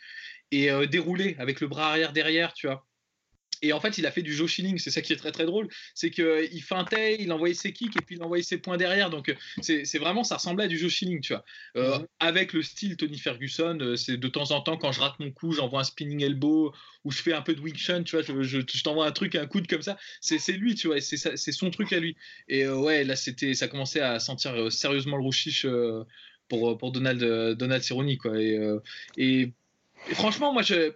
et dérouler avec le bras arrière derrière, tu vois. Et en fait, il a fait du Joe Schilling. C'est ça qui est très très drôle. C'est qu'il euh, feintait, il envoyait ses kicks et puis il envoyait ses points derrière. Donc euh, c'est vraiment, ça ressemblait à du Joe Schilling, tu vois. Euh, mhm. Avec le style Tony Ferguson, c'est de temps en temps, quand je rate mon coup, j'envoie un spinning elbow ou je fais un peu de wing chun, tu vois. Je, je, t'envoie un truc, un coude comme ça. C'est lui, tu vois. C'est son truc à lui. Et ouais, là, c'était, ça commençait à sentir sérieusement le rouchiche pour, pour Donald, Donald Cerrone, quoi. Et, et, et franchement, moi, je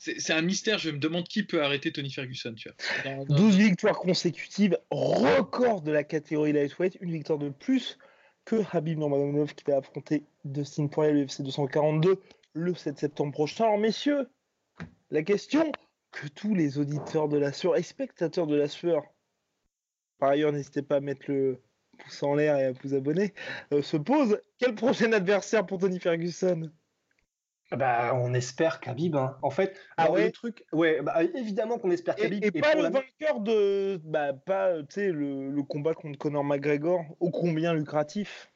c'est un mystère. Je me demande qui peut arrêter Tony Ferguson. Tu vois. 12 victoires consécutives, record de la catégorie lightweight, une victoire de plus que Habib Nurmagomedov qui va affronter Dustin Poirier à l'UFC 242 le 7 septembre prochain. Alors messieurs, la question que tous les auditeurs de la sueur et spectateurs de la sueur, par ailleurs n'hésitez pas à mettre le pouce en l'air et à vous abonner, euh, se pose. Quel prochain adversaire pour Tony Ferguson? Bah, on espère Khabib. Hein. En fait, ah ouais. le truc, ouais, bah, évidemment qu'on espère Khabib. Et, pas le vainqueur de, bah, pas, le, le combat contre Conor McGregor, ô combien lucratif.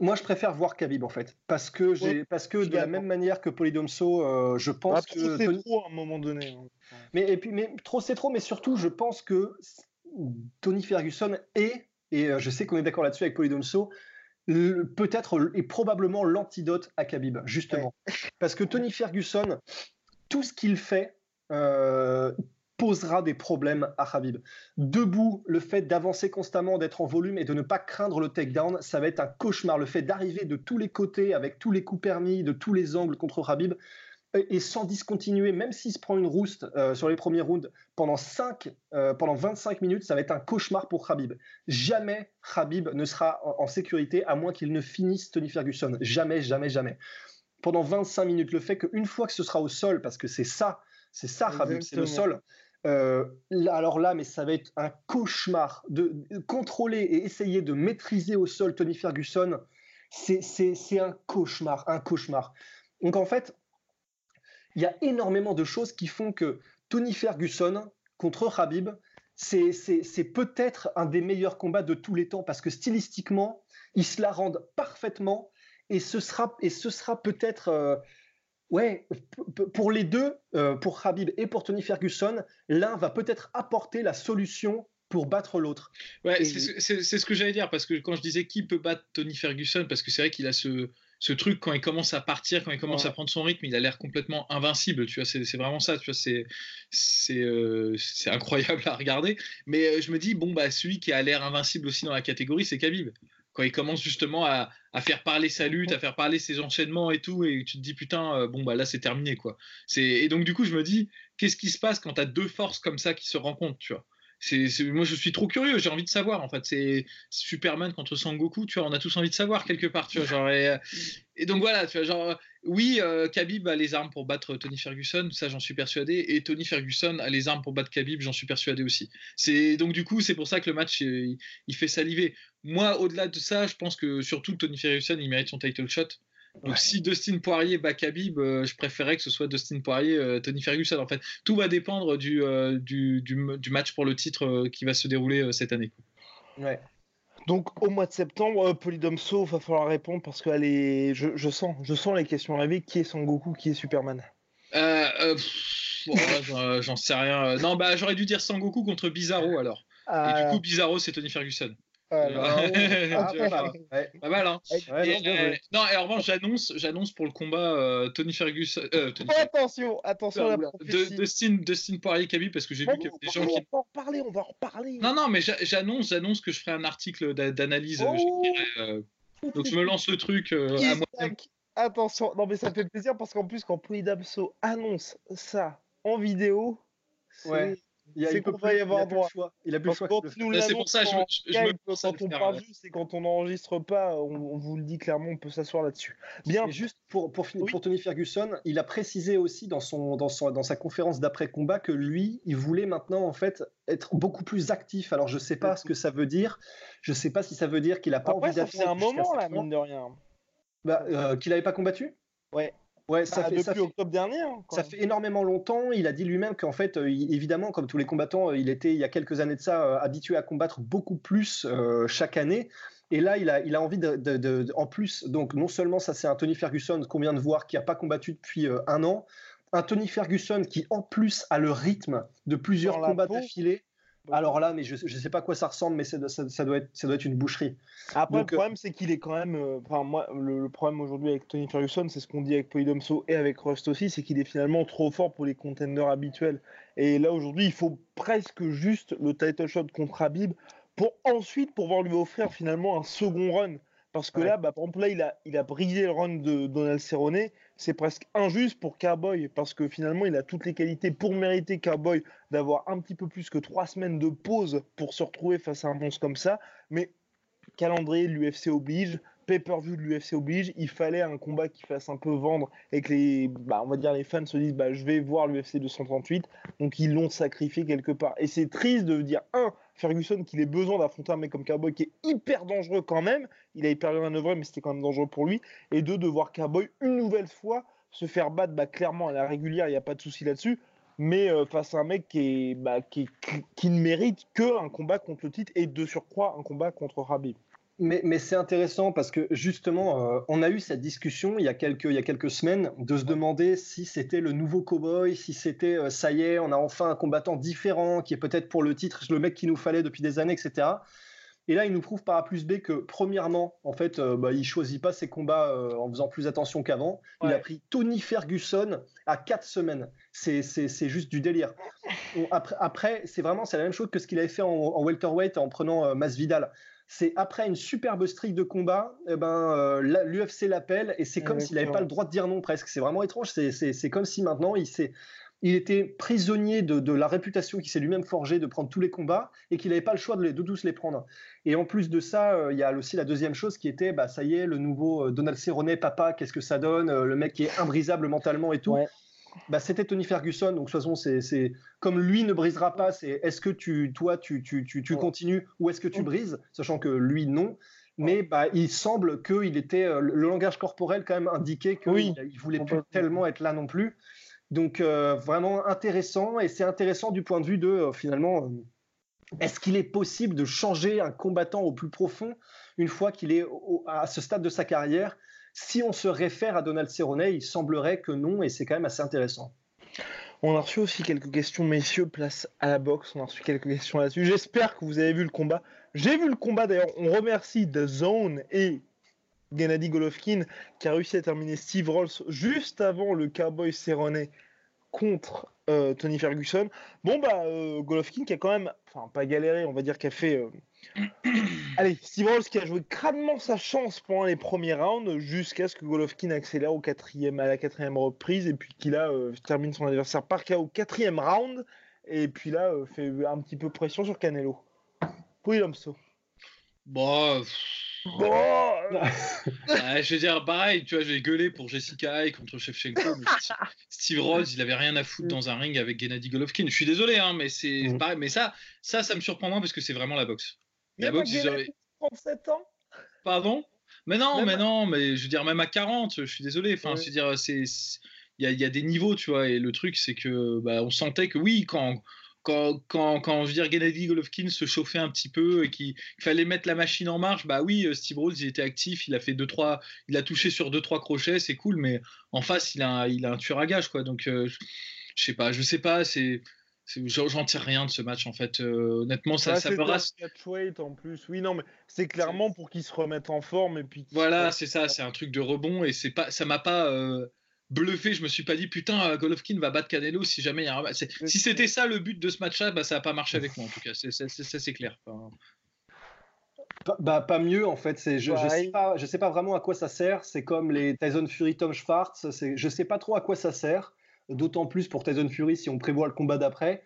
Moi, je préfère voir Khabib en fait, parce que j'ai, parce que de la même manière que Polydomso, euh, je pense que c'est trop à un moment donné. Hein. Mais et puis, mais trop c'est trop, mais surtout, je pense que Tony Ferguson est, et euh, je sais qu'on est d'accord là-dessus avec Polydomso, peut-être et probablement l'antidote à Khabib, justement. [laughs] Parce que Tony Ferguson, tout ce qu'il fait euh, posera des problèmes à Khabib. Debout, le fait d'avancer constamment, d'être en volume et de ne pas craindre le takedown, ça va être un cauchemar. Le fait d'arriver de tous les côtés, avec tous les coups permis, de tous les angles contre Khabib, et sans discontinuer, même s'il se prend une rouste euh, sur les premiers rounds pendant, 5, euh, pendant 25 minutes, ça va être un cauchemar pour Khabib. Jamais Khabib ne sera en, sécurité à moins qu'il ne finisse Tony Ferguson. Jamais, jamais, jamais. Pendant 25 minutes, le fait qu'une fois que ce sera au sol, parce que c'est ça, c'est ça Khabib, c'est le sol. Euh, alors là, mais ça va être un cauchemar de contrôler et essayer de maîtriser au sol Tony Ferguson. C'est un cauchemar, un cauchemar. Donc en fait, il y a énormément de choses qui font que Tony Ferguson contre Khabib, c'est peut-être un des meilleurs combats de tous les temps parce que stylistiquement, ils se la rendent parfaitement et ce sera, et ce sera peut-être, euh, ouais, pour les deux, euh, pour Khabib et pour Tony Ferguson, l'un va peut-être apporter la solution pour battre l'autre. Ouais, c'est ce que j'allais dire parce que quand je disais qui peut battre Tony Ferguson, parce que c'est vrai qu'il a ce, ce truc quand il commence à partir, quand il commence à prendre son rythme, il a l'air complètement invincible. Tu vois, c'est vraiment ça. Tu vois, c'est c'est euh, incroyable à regarder. Mais euh, je me dis bon bah celui qui a l'air invincible aussi dans la catégorie, c'est Khabib. Quand il commence justement à, à, faire parler sa lutte, à faire parler ses enchaînements et tout, et tu te dis putain euh, bon bah là c'est terminé quoi. C'est et donc du coup je me dis qu'est-ce qui se passe quand tu as deux forces comme ça qui se rencontrent, tu vois? Moi je suis trop curieux, j'ai envie de savoir en fait. C'est Superman contre Sangoku, tu vois, on a tous envie de savoir quelque part, tu vois. Genre, et, donc voilà, tu vois, genre, oui, euh, Khabib a les armes pour battre Tony Ferguson, ça j'en suis persuadé, et Tony Ferguson a les armes pour battre Khabib, j'en suis persuadé aussi. C'est donc du coup c'est pour ça que le match il fait saliver. Moi, au-delà de ça, je pense que surtout Tony Ferguson il mérite son title shot. Donc si Dustin Poirier bat Khabib, euh, je préférerais que ce soit Dustin Poirier, euh, Tony Ferguson. En fait, tout va dépendre du, euh, du, du, match pour le titre qui va se dérouler cette année. Ouais. Donc au mois de septembre, Polydomso, va falloir répondre parce que allez, je, je, sens, je sens les questions arriver. Qui est Son Goku Qui est Superman? J'en sais rien. Non, bah j'aurais dû dire Sangoku contre Bizarro alors. Et du coup, Bizarro, c'est Tony Ferguson. [laughs] Ah, pas mal, hein. Euh, non, et en revanche, j'annonce, j'annonce pour le combat euh, Tony Ferguson. Euh, attention, attention. de, Dustin, Dustin Poirier Khabib parce que j'ai vu qu'il y a des gens qui. On va en reparler, on va en reparler. Non, non, mais j'annonce, j'annonce que je ferai un article d'analyse. Oh. donc je me lance le truc à moi. Attention, non mais ça me fait plaisir parce qu'en plus quand Polydomso annonce ça en vidéo, ouais. Il, peut pas y avoir droit. Choix. Il a plus le choix. C'est pour ça, je, je, me quand on parle juste et quand on n'enregistre pas, on, vous le dit clairement, on peut s'asseoir là-dessus. Bien. juste pour, pour, pour, Tony Ferguson, il a précisé aussi dans, son, dans, son, dans sa conférence d'après-combat que lui, il voulait maintenant en fait être beaucoup plus actif. Alors je sais pas ce que ça veut dire. Je sais pas si ça veut dire qu'il a pas envie d'être. C'est un moment là, mine de rien. Bah, euh, qu'il n'avait pas combattu? Ouais. Ouais, ça bah, fait, depuis octobre dernier. Hein, ça fait énormément longtemps. Il a dit lui-même qu'en fait, euh, évidemment, comme tous les combattants, euh, il était il y a quelques années de ça euh, habitué à combattre beaucoup plus chaque année. Et là, il a, il a envie de, En plus, donc non seulement ça, c'est un Tony Ferguson qu'on vient de voir qui n'a pas combattu depuis un an, un Tony Ferguson qui en plus a le rythme de plusieurs combats d'affilée. Alors là, mais je ne sais pas à quoi ça ressemble, mais ça, doit être, ça doit être une boucherie. Après, le problème, c'est qu'il est quand même. Euh, enfin, moi, le, problème aujourd'hui avec Tony Ferguson, c'est ce qu'on dit avec Polydomso et avec Rust aussi, c'est qu'il est finalement trop fort pour les contenders habituels. Et là, aujourd'hui, il faut presque juste le title shot contre Habib pour ensuite pouvoir lui offrir finalement un second run. Parce que là, bah, par exemple, là, il a, il a brisé le run de Donald Cerrone. C'est presque injuste pour Cowboy parce que finalement, il a toutes les qualités pour mériter Cowboy d'avoir un petit peu plus que trois semaines de pause pour se retrouver face à un monstre comme ça. Mais calendrier de l'UFC oblige, pay-per-view de l'UFC oblige, il fallait un combat qui fasse un peu vendre et que les, bah, on va dire les fans se disent, bah, je vais voir l'UFC 238. Donc ils l'ont sacrifié quelque part. Et c'est triste de dire un Ferguson qu'il ait besoin d'affronter un mec comme Cowboy qui est hyper dangereux quand même. Il a perdu un œuvre, mais c'était quand même dangereux pour lui. Et deux, de voir Cowboy une nouvelle fois se faire battre bah, clairement à la régulière, il n'y a pas de souci là-dessus. Mais euh, face à un mec bah, qui, ne mérite qu'un combat contre le titre et de surcroît un combat contre Rabib. Mais, c'est intéressant parce que justement, euh, on a eu cette discussion il y a quelques, il y a quelques semaines de se demander si c'était le nouveau cowboy, si c'était euh, ça y est, on a enfin un combattant différent qui est peut-être pour le titre le mec qu'il nous fallait depuis des années, etc. Et là, il nous prouve par A plus B que, premièrement, en fait, euh, bah, il choisit pas ses combats en faisant plus attention qu'avant. Il a pris Tony Ferguson à quatre semaines. C'est juste du délire. après, après c'est vraiment la même chose que ce qu'il avait fait en, en welterweight en prenant Masvidal c'est après une superbe streak de combat, eh ben, euh, l'UFC l'appelle et c'est comme s'il n'avait pas le droit de dire non presque. C'est vraiment étrange. C'est comme si maintenant il il était prisonnier de, la réputation qu'il s'est lui-même forgé de prendre tous les combats et qu'il n'avait pas le choix de, de, tous les prendre. Et en plus de ça, euh, il y a aussi la deuxième chose qui était, bah, ça y est, le nouveau euh, Donald Cerrone, papa, qu'est-ce que ça donne Le mec qui est imbrisable mentalement et tout bah, c'était Tony Ferguson. Donc, de toute façon, c'est comme lui ne brisera pas, c'est est-ce que tu, toi, tu, tu, tu, continues ou est-ce que tu brises, sachant que lui, non. Mais bah, il semble qu'il était. Euh, le langage corporel, quand même, indiquait qu'il oui, il voulait plus tellement être là non plus. Donc, euh, vraiment intéressant. Et c'est intéressant du point de vue de, euh, finalement, est-ce qu'il est possible de changer un combattant au plus profond une fois qu'il est à ce stade de sa carrière? Si on se réfère à Donald Cerrone, il semblerait que non, et c'est quand même assez intéressant. On a reçu aussi quelques questions, messieurs, place à la boxe. On a reçu quelques questions là-dessus. J'espère que vous avez vu le combat. J'ai vu le combat d'ailleurs. On remercie The Zone et Gennady Golovkin qui a réussi à terminer Steve Rolls juste avant le Cowboy Cerrone contre euh, Tony Ferguson. Bon, bah, euh, Golovkin qui a quand même, enfin, pas galéré, on va dire, qui a fait. Euh, [clears throat] allez, Steve Rolls qui a joué crânement sa chance pendant les premiers rounds jusqu'à ce que Golovkin accélère au quatrième, à la quatrième reprise et puis qu'il a termine son adversaire par KO au quatrième round et puis là fait un petit peu pression sur Canelo. Oui, Lomso. Bon. [laughs] Je veux dire, pareil, tu vois, j'ai gueulé pour Jessica Hay contre Shevchenko. [laughs] Steve Rhodes, il avait rien à foutre dans un ring avec Gennady Golovkin. Je suis désolé, hein, mais c'est mm. pareil. Mais ça, ça, ça me surprend moins parce que c'est vraiment la boxe. La boxe, ils auraient... 37 ans? Pardon? Mais non, mais non, mais je veux dire, même à 40, je suis désolé. Enfin, je veux dire, c'est. Il y, y, a des niveaux, tu vois, et le truc, c'est que bah, on sentait que oui, quand, quand, quand, quand je veux dire, Gennady Golovkin se chauffait un petit peu et qu'il fallait mettre la machine en marche, bah oui, euh, Steve Rhodes, il était actif, il a fait deux trois, il a touché sur deux trois crochets, c'est cool, mais en face, il a, il a un tueur à gage, quoi. Donc, euh, je sais pas, je sais pas, c'est J'en tire rien de ce match en fait. Euh, honnêtement, ça, ça me rassure. en plus. Oui, non, mais c'est clairement pour qu'ils se remettent en forme et puis. Voilà, c'est ça. C'est un truc de rebond et c'est pas, ça m'a pas bluffé. Je me suis pas dit putain, euh, Golovkin va battre Canelo si jamais il y a un Si c'était ça le but de ce match-là, bah, ça n'a pas marché avec moi en tout cas. C'est, c'est, clair. Bah, pas mieux en fait. C'est, je, je, sais pas, je sais pas vraiment à quoi ça sert. C'est comme les Tyson Fury Tom Schwartz. Je sais pas trop à quoi ça sert. D'autant plus pour Tyson Fury si on prévoit le combat d'après.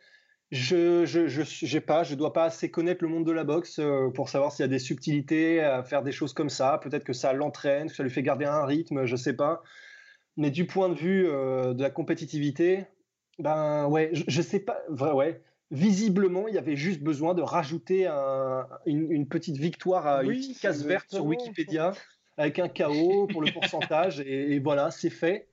Je, je, je, pas, je dois pas assez connaître le monde de la boxe euh, pour savoir s'il y a des subtilités à faire des choses comme ça. Peut-être que ça l'entraîne, que ça lui fait garder un rythme, je sais pas. Mais du point de vue euh, de la compétitivité, ben ouais, je, ne sais pas, ouais. Visiblement, il y avait juste besoin de rajouter une, petite victoire à une petite case verte sur Wikipédia avec un KO pour le pourcentage et, voilà, c'est fait.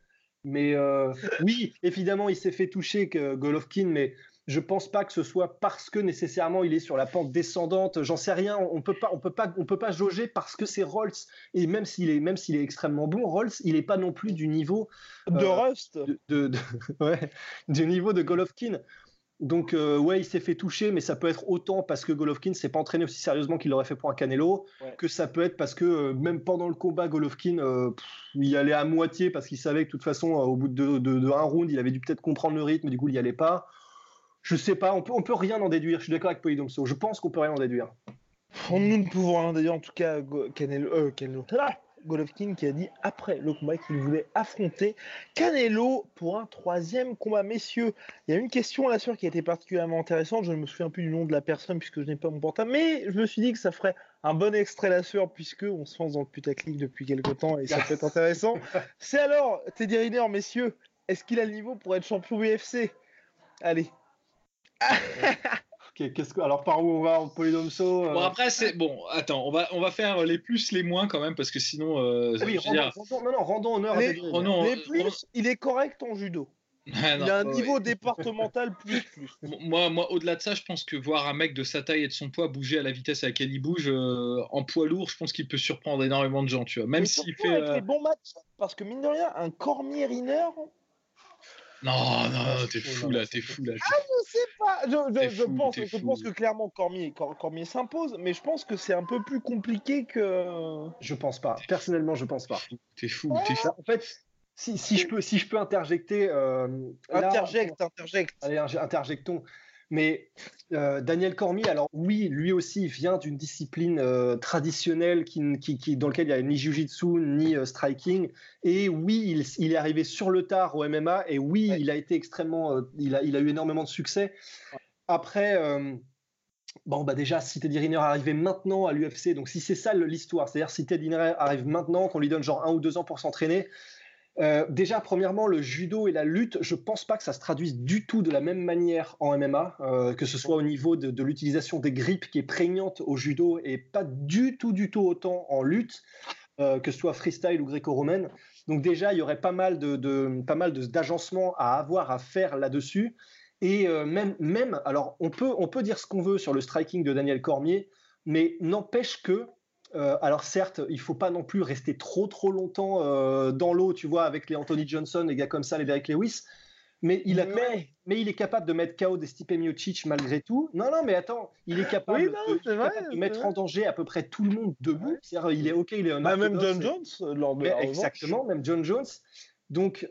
Mais euh, oui, évidemment, il s'est fait toucher que Golovkin, mais je pense pas que ce soit parce que nécessairement il est sur la pente descendante. J'en sais rien. On peut pas, on peut pas, on peut pas jauger parce que c'est Rolls. Et même s'il est, même s'il est extrêmement bon, Rolls, il est pas non plus du niveau de euh, Rust, de, [laughs] ouais, du niveau de Golovkin. Donc euh, ouais, il s'est fait toucher, mais ça peut être autant parce que Golovkin s'est pas entraîné aussi sérieusement qu'il l'aurait fait pour un Canelo, que ça peut être parce que euh, même pendant le combat, Golovkin euh, il y allait à moitié parce qu'il savait que de toute façon, au bout de, de, un round, il avait dû peut-être comprendre le rythme, du coup il y allait pas. Je sais pas, on peut, on peut rien en déduire. Je suis d'accord avec Polydomso. Je pense qu'on peut rien en déduire. Nous ne pouvons rien en déduire. En tout cas, Canelo, Canelo. Golovkin qui a dit après le combat qu'il voulait affronter Canelo pour un troisième combat. Messieurs, il y a une question là sur qui a été particulièrement intéressante. Je ne me souviens plus du nom de la personne puisque je n'ai pas mon portable, mais je me suis dit que ça ferait un bon extrait là sur puisque on se lance dans le putaclic depuis quelque temps et ça peut être intéressant. [laughs] C'est alors Teddy Riner, messieurs, est-ce qu'il a le niveau pour être champion UFC Allez. Qu'est-ce que... Alors par où on va en polydomso euh Bon après c'est bon. Attends, on va on va faire les plus les moins quand même parce que sinon. Euh, oui, rendons, non non rendons honneur les, à les plus. Il est correct en judo. [laughs] Ah, il a un niveau départemental [laughs] plus plus. Moi, moi au-delà de ça, je pense que voir un mec de sa taille et de son poids bouger à la vitesse à laquelle il bouge euh, en poids lourd, je pense qu'il peut surprendre énormément de gens, tu vois. Même s'il fait. Avec les bons matchs, parce que mine de rien, un Cormier Riner, non, non, t'es fou là, t'es fou là. Ah, je sais pas. Je, pense, je pense que clairement Cormier, Cormier s'impose, mais je pense que c'est un peu plus compliqué que. Je pense pas. Personnellement, je pense pas. T'es fou, t'es fou. En fait, si, si, je peux, si je peux interjecter. Euh, interjecte, interjecte. Allez, interjectons. Mais euh, Daniel Cormier, alors oui, lui aussi vient d'une discipline euh, traditionnelle qui, qui, dans laquelle il n'y a ni jiu-jitsu ni euh, striking. Et oui, il, est arrivé sur le tard au MMA. Et oui, il a été extrêmement, il a, il, a, eu énormément de succès. Après, bon, bah déjà, si Teddy Riner arrivait maintenant à l'UFC, donc si c'est ça l'histoire, c'est-à-dire si Teddy Riner arrive maintenant, qu'on lui donne genre un ou deux ans pour s'entraîner, euh, déjà, premièrement, le judo et la lutte, je pense pas que ça se traduise du tout de la même manière en MMA, euh, que ce soit au niveau de, l'utilisation des grippes qui est prégnante au judo et pas du tout, du tout autant en lutte, euh, que ce soit freestyle ou gréco-romaine. Donc déjà, il y aurait pas mal de, pas mal d'agencements à avoir à faire là-dessus. Et même, même, alors on peut, on peut dire ce qu'on veut sur le striking de Daniel Cormier, mais n'empêche que euh, alors certes, il faut pas non plus rester trop trop longtemps euh, dans l'eau, tu vois, avec les Anthony Johnson, les gars comme ça, les Derek Lewis. Mais il, a mais... mais il est capable de mettre KO des Stipe Miocic malgré tout. Non, non, mais attends, il est capable, de, mettre en danger à peu près tout le monde debout. C'est-à-dire, il est OK, il est un bah, Même John Jones, euh, lors de Exactement, même John Jones. Donc,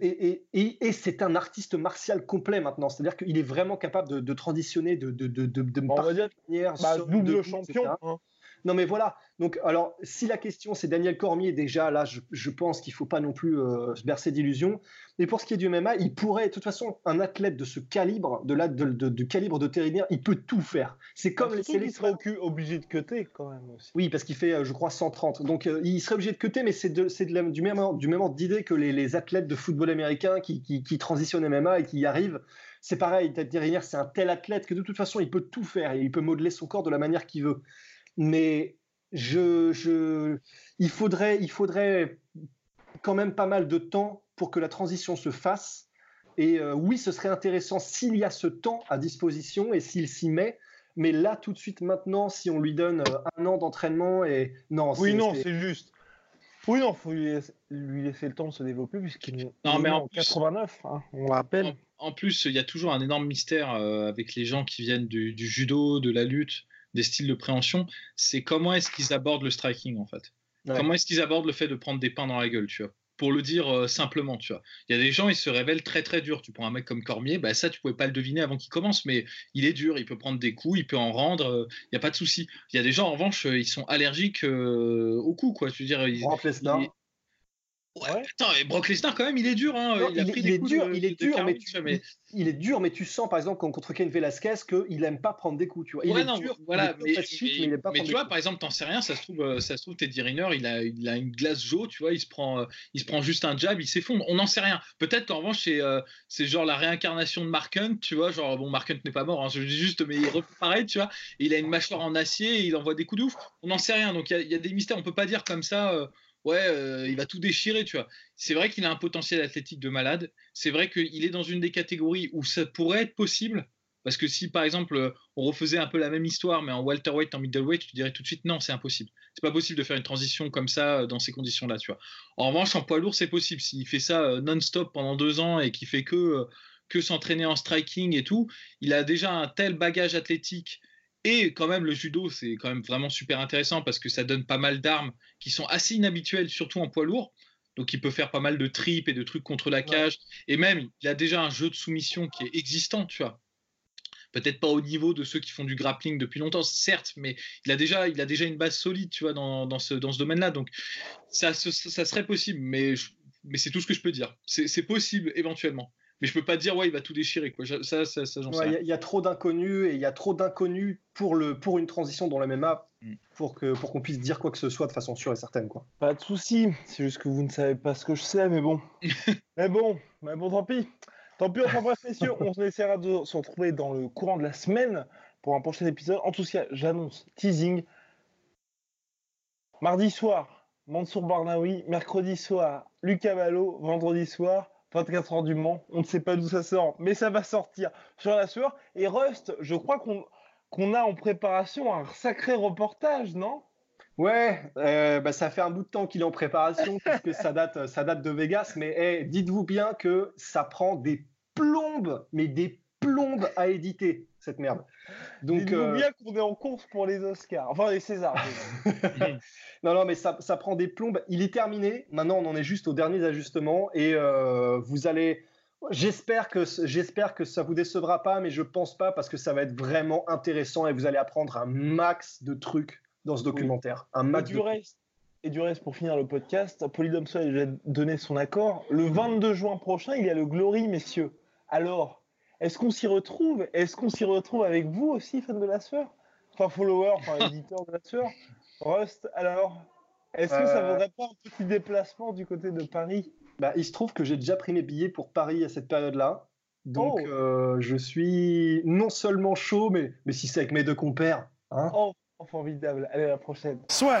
et, et, c'est un artiste martial complet maintenant. C'est-à-dire qu'il est vraiment capable de, transitionner de, de, de, de, On va dire, bah, double champion. Non, mais voilà. Donc, alors, si la question c'est Daniel Cormier, déjà là, je, pense qu'il faut pas non plus euh, se bercer d'illusions. Mais pour ce qui est du MMA, il pourrait, de toute façon, un athlète de ce calibre, de là, de, calibre de terrier, il peut tout faire. C'est comme les. Il serait obligé de cuter quand même aussi. Oui, parce qu'il fait, euh, je crois, 130. Donc, euh, il serait obligé de cuter, mais c'est du même ordre, du même ordre d'idée que les, athlètes de football américain qui, qui, transitionnent MMA et qui y arrivent. C'est pareil, Ted c'est un tel athlète que de toute façon, il peut tout faire et il peut modeler son corps de la manière qu'il veut mais je, il, faudrait, il faudrait quand même pas mal de temps pour que la transition se fasse. Et euh, oui, ce serait intéressant s'il y a ce temps à disposition et s'il s'y met. Mais là, tout de suite, maintenant, si on lui donne euh, un an d'entraînement et non, oui, non, c'est juste. Oui, non, faut lui laisser, le temps de se développer puisqu'il est mais en, 89, hein, on rappelle. En, plus, il y a toujours un énorme mystère euh, avec les gens qui viennent du, judo, de la lutte des styles de préhension, c'est comment est-ce qu'ils abordent le striking en fait. Comment est-ce qu'ils abordent le fait de prendre des pains dans la gueule, tu vois pour le dire euh, simplement, tu vois. Il y a des gens, ils se révèlent très très durs. Tu prends un mec comme Cormier, bah ça, tu pouvais pas le deviner avant qu'il commence, mais il est dur, il peut prendre des coups, il peut en rendre, il euh, n'y a pas de souci. Il y a des gens, en revanche, euh, ils sont allergiques aux coups, quoi. Tu veux dire, ils, Ouais, Attends, et Brock Lesnar quand même, il est dur. Hein. il, est dur, il est dur, mais, tu, il est dur, mais tu sens par exemple contre Ken Velasquez qu'il aime pas prendre des coups. Tu vois. Il est dur, voilà, mais, tu vois, par exemple, t'en sais rien, ça se trouve, euh, ça se trouve, Teddy Riner, il a, il a une glace jaune, tu vois, il se prend, euh, il se prend juste un jab, il s'effondre. On n'en sait rien. Peut-être qu'en revanche, c'est, euh, c'est genre la réincarnation de Mark Hunt, tu vois, genre bon, Mark Hunt n'est pas mort, hein, je dis juste, mais il [laughs] pareil, tu vois. il a une mâchoire en acier, et il envoie des coups de ouf. On n'en sait rien. Donc il y, y, a des mystères. On peut pas dire comme ça ouais, il va tout déchirer, tu vois. C'est vrai qu'il a un potentiel athlétique de malade. C'est vrai qu'il est dans une des catégories où ça pourrait être possible. Parce que si par exemple on refaisait un peu la même histoire mais en welterweight, en middleweight, tu dirais tout de suite non, c'est impossible. C'est pas possible de faire une transition comme ça dans ces conditions-là, tu vois. En revanche, en poids lourd, c'est possible. S'il fait ça non-stop pendant deux ans et qu'il fait que que s'entraîner en striking et tout, il a déjà un tel bagage athlétique et quand même le judo, c'est quand même vraiment super intéressant parce que ça donne pas mal d'armes qui sont assez inhabituelles, surtout en poids lourd. Donc il peut faire pas mal de tripes et de trucs contre la cage. Et même, il a déjà un jeu de soumission qui est existant, tu vois peut-être pas au niveau de ceux qui font du grappling depuis longtemps, certes, mais il a déjà, il a déjà une base solide, tu vois, dans, dans ce, dans ce domaine-là. Donc, ça, ça, serait possible, mais, mais c'est tout ce que je peux dire. C'est possible éventuellement. Mais je peux pas dire, ouais, il va tout déchirer. Quoi. Ça, ça, ça j'en sais Il y, a trop d'inconnus et il y a trop d'inconnus pour, le, pour une transition dans le MMA mm. pour qu'on pour qu'on puisse dire quoi que ce soit de façon sûre et certaine. Quoi. Pas de souci. C'est juste que vous ne savez pas ce que je sais, mais bon. [laughs] mais bon, mais bon, tant pis. Tant pis, enfin bref, messieurs, on essaiera de se retrouver dans le courant de la semaine pour un prochain épisode. En tout cas, j'annonce teasing. Mardi soir, Mansour Barnaoui. Mercredi soir, Lucas Ballot. Vendredi soir, 24 heures du Mans. On ne sait pas d'où ça sort, mais ça va sortir sur la sueur. Et Rust, je crois qu'on a en préparation un sacré reportage, non? Ouais, euh, bah, ça fait un bout de temps qu'il est en préparation [laughs] puisque ça date, ça date de Vegas. Mais dites-vous bien que ça prend des plombes, mais des plombes à éditer cette merde. Donc dites-vous euh, bien qu'on est en course pour les Oscars, enfin les Césars. [laughs] non, non, mais ça, ça, prend des plombes. Il est terminé. Maintenant, on en est juste aux derniers ajustements et euh, vous allez. J'espère que j'espère que ça vous décevra pas, mais je pense pas parce que ça va être vraiment intéressant et vous allez apprendre un max de trucs dans ce documentaire. Un max. Et du, reste, et du reste, pour finir le podcast, Polydomso a déjà donné son accord. Le 22 juin prochain, il y a le Glory, messieurs. Alors, est-ce qu'on s'y retrouve? Est-ce qu'on s'y retrouve avec vous aussi, fan de la sueur? Enfin, follower, enfin, [laughs] éditeur de la sueur Rust, alors, est-ce que ça euh. vaudrait pas un petit déplacement du côté de Paris? Bah, Il se trouve que j'ai déjà pris mes billets pour Paris à cette période-là. Donc, oh. euh, je suis non seulement chaud, mais, mais si c'est avec mes deux compères. Hein oh, formidable. Allez, à la prochaine. Soit.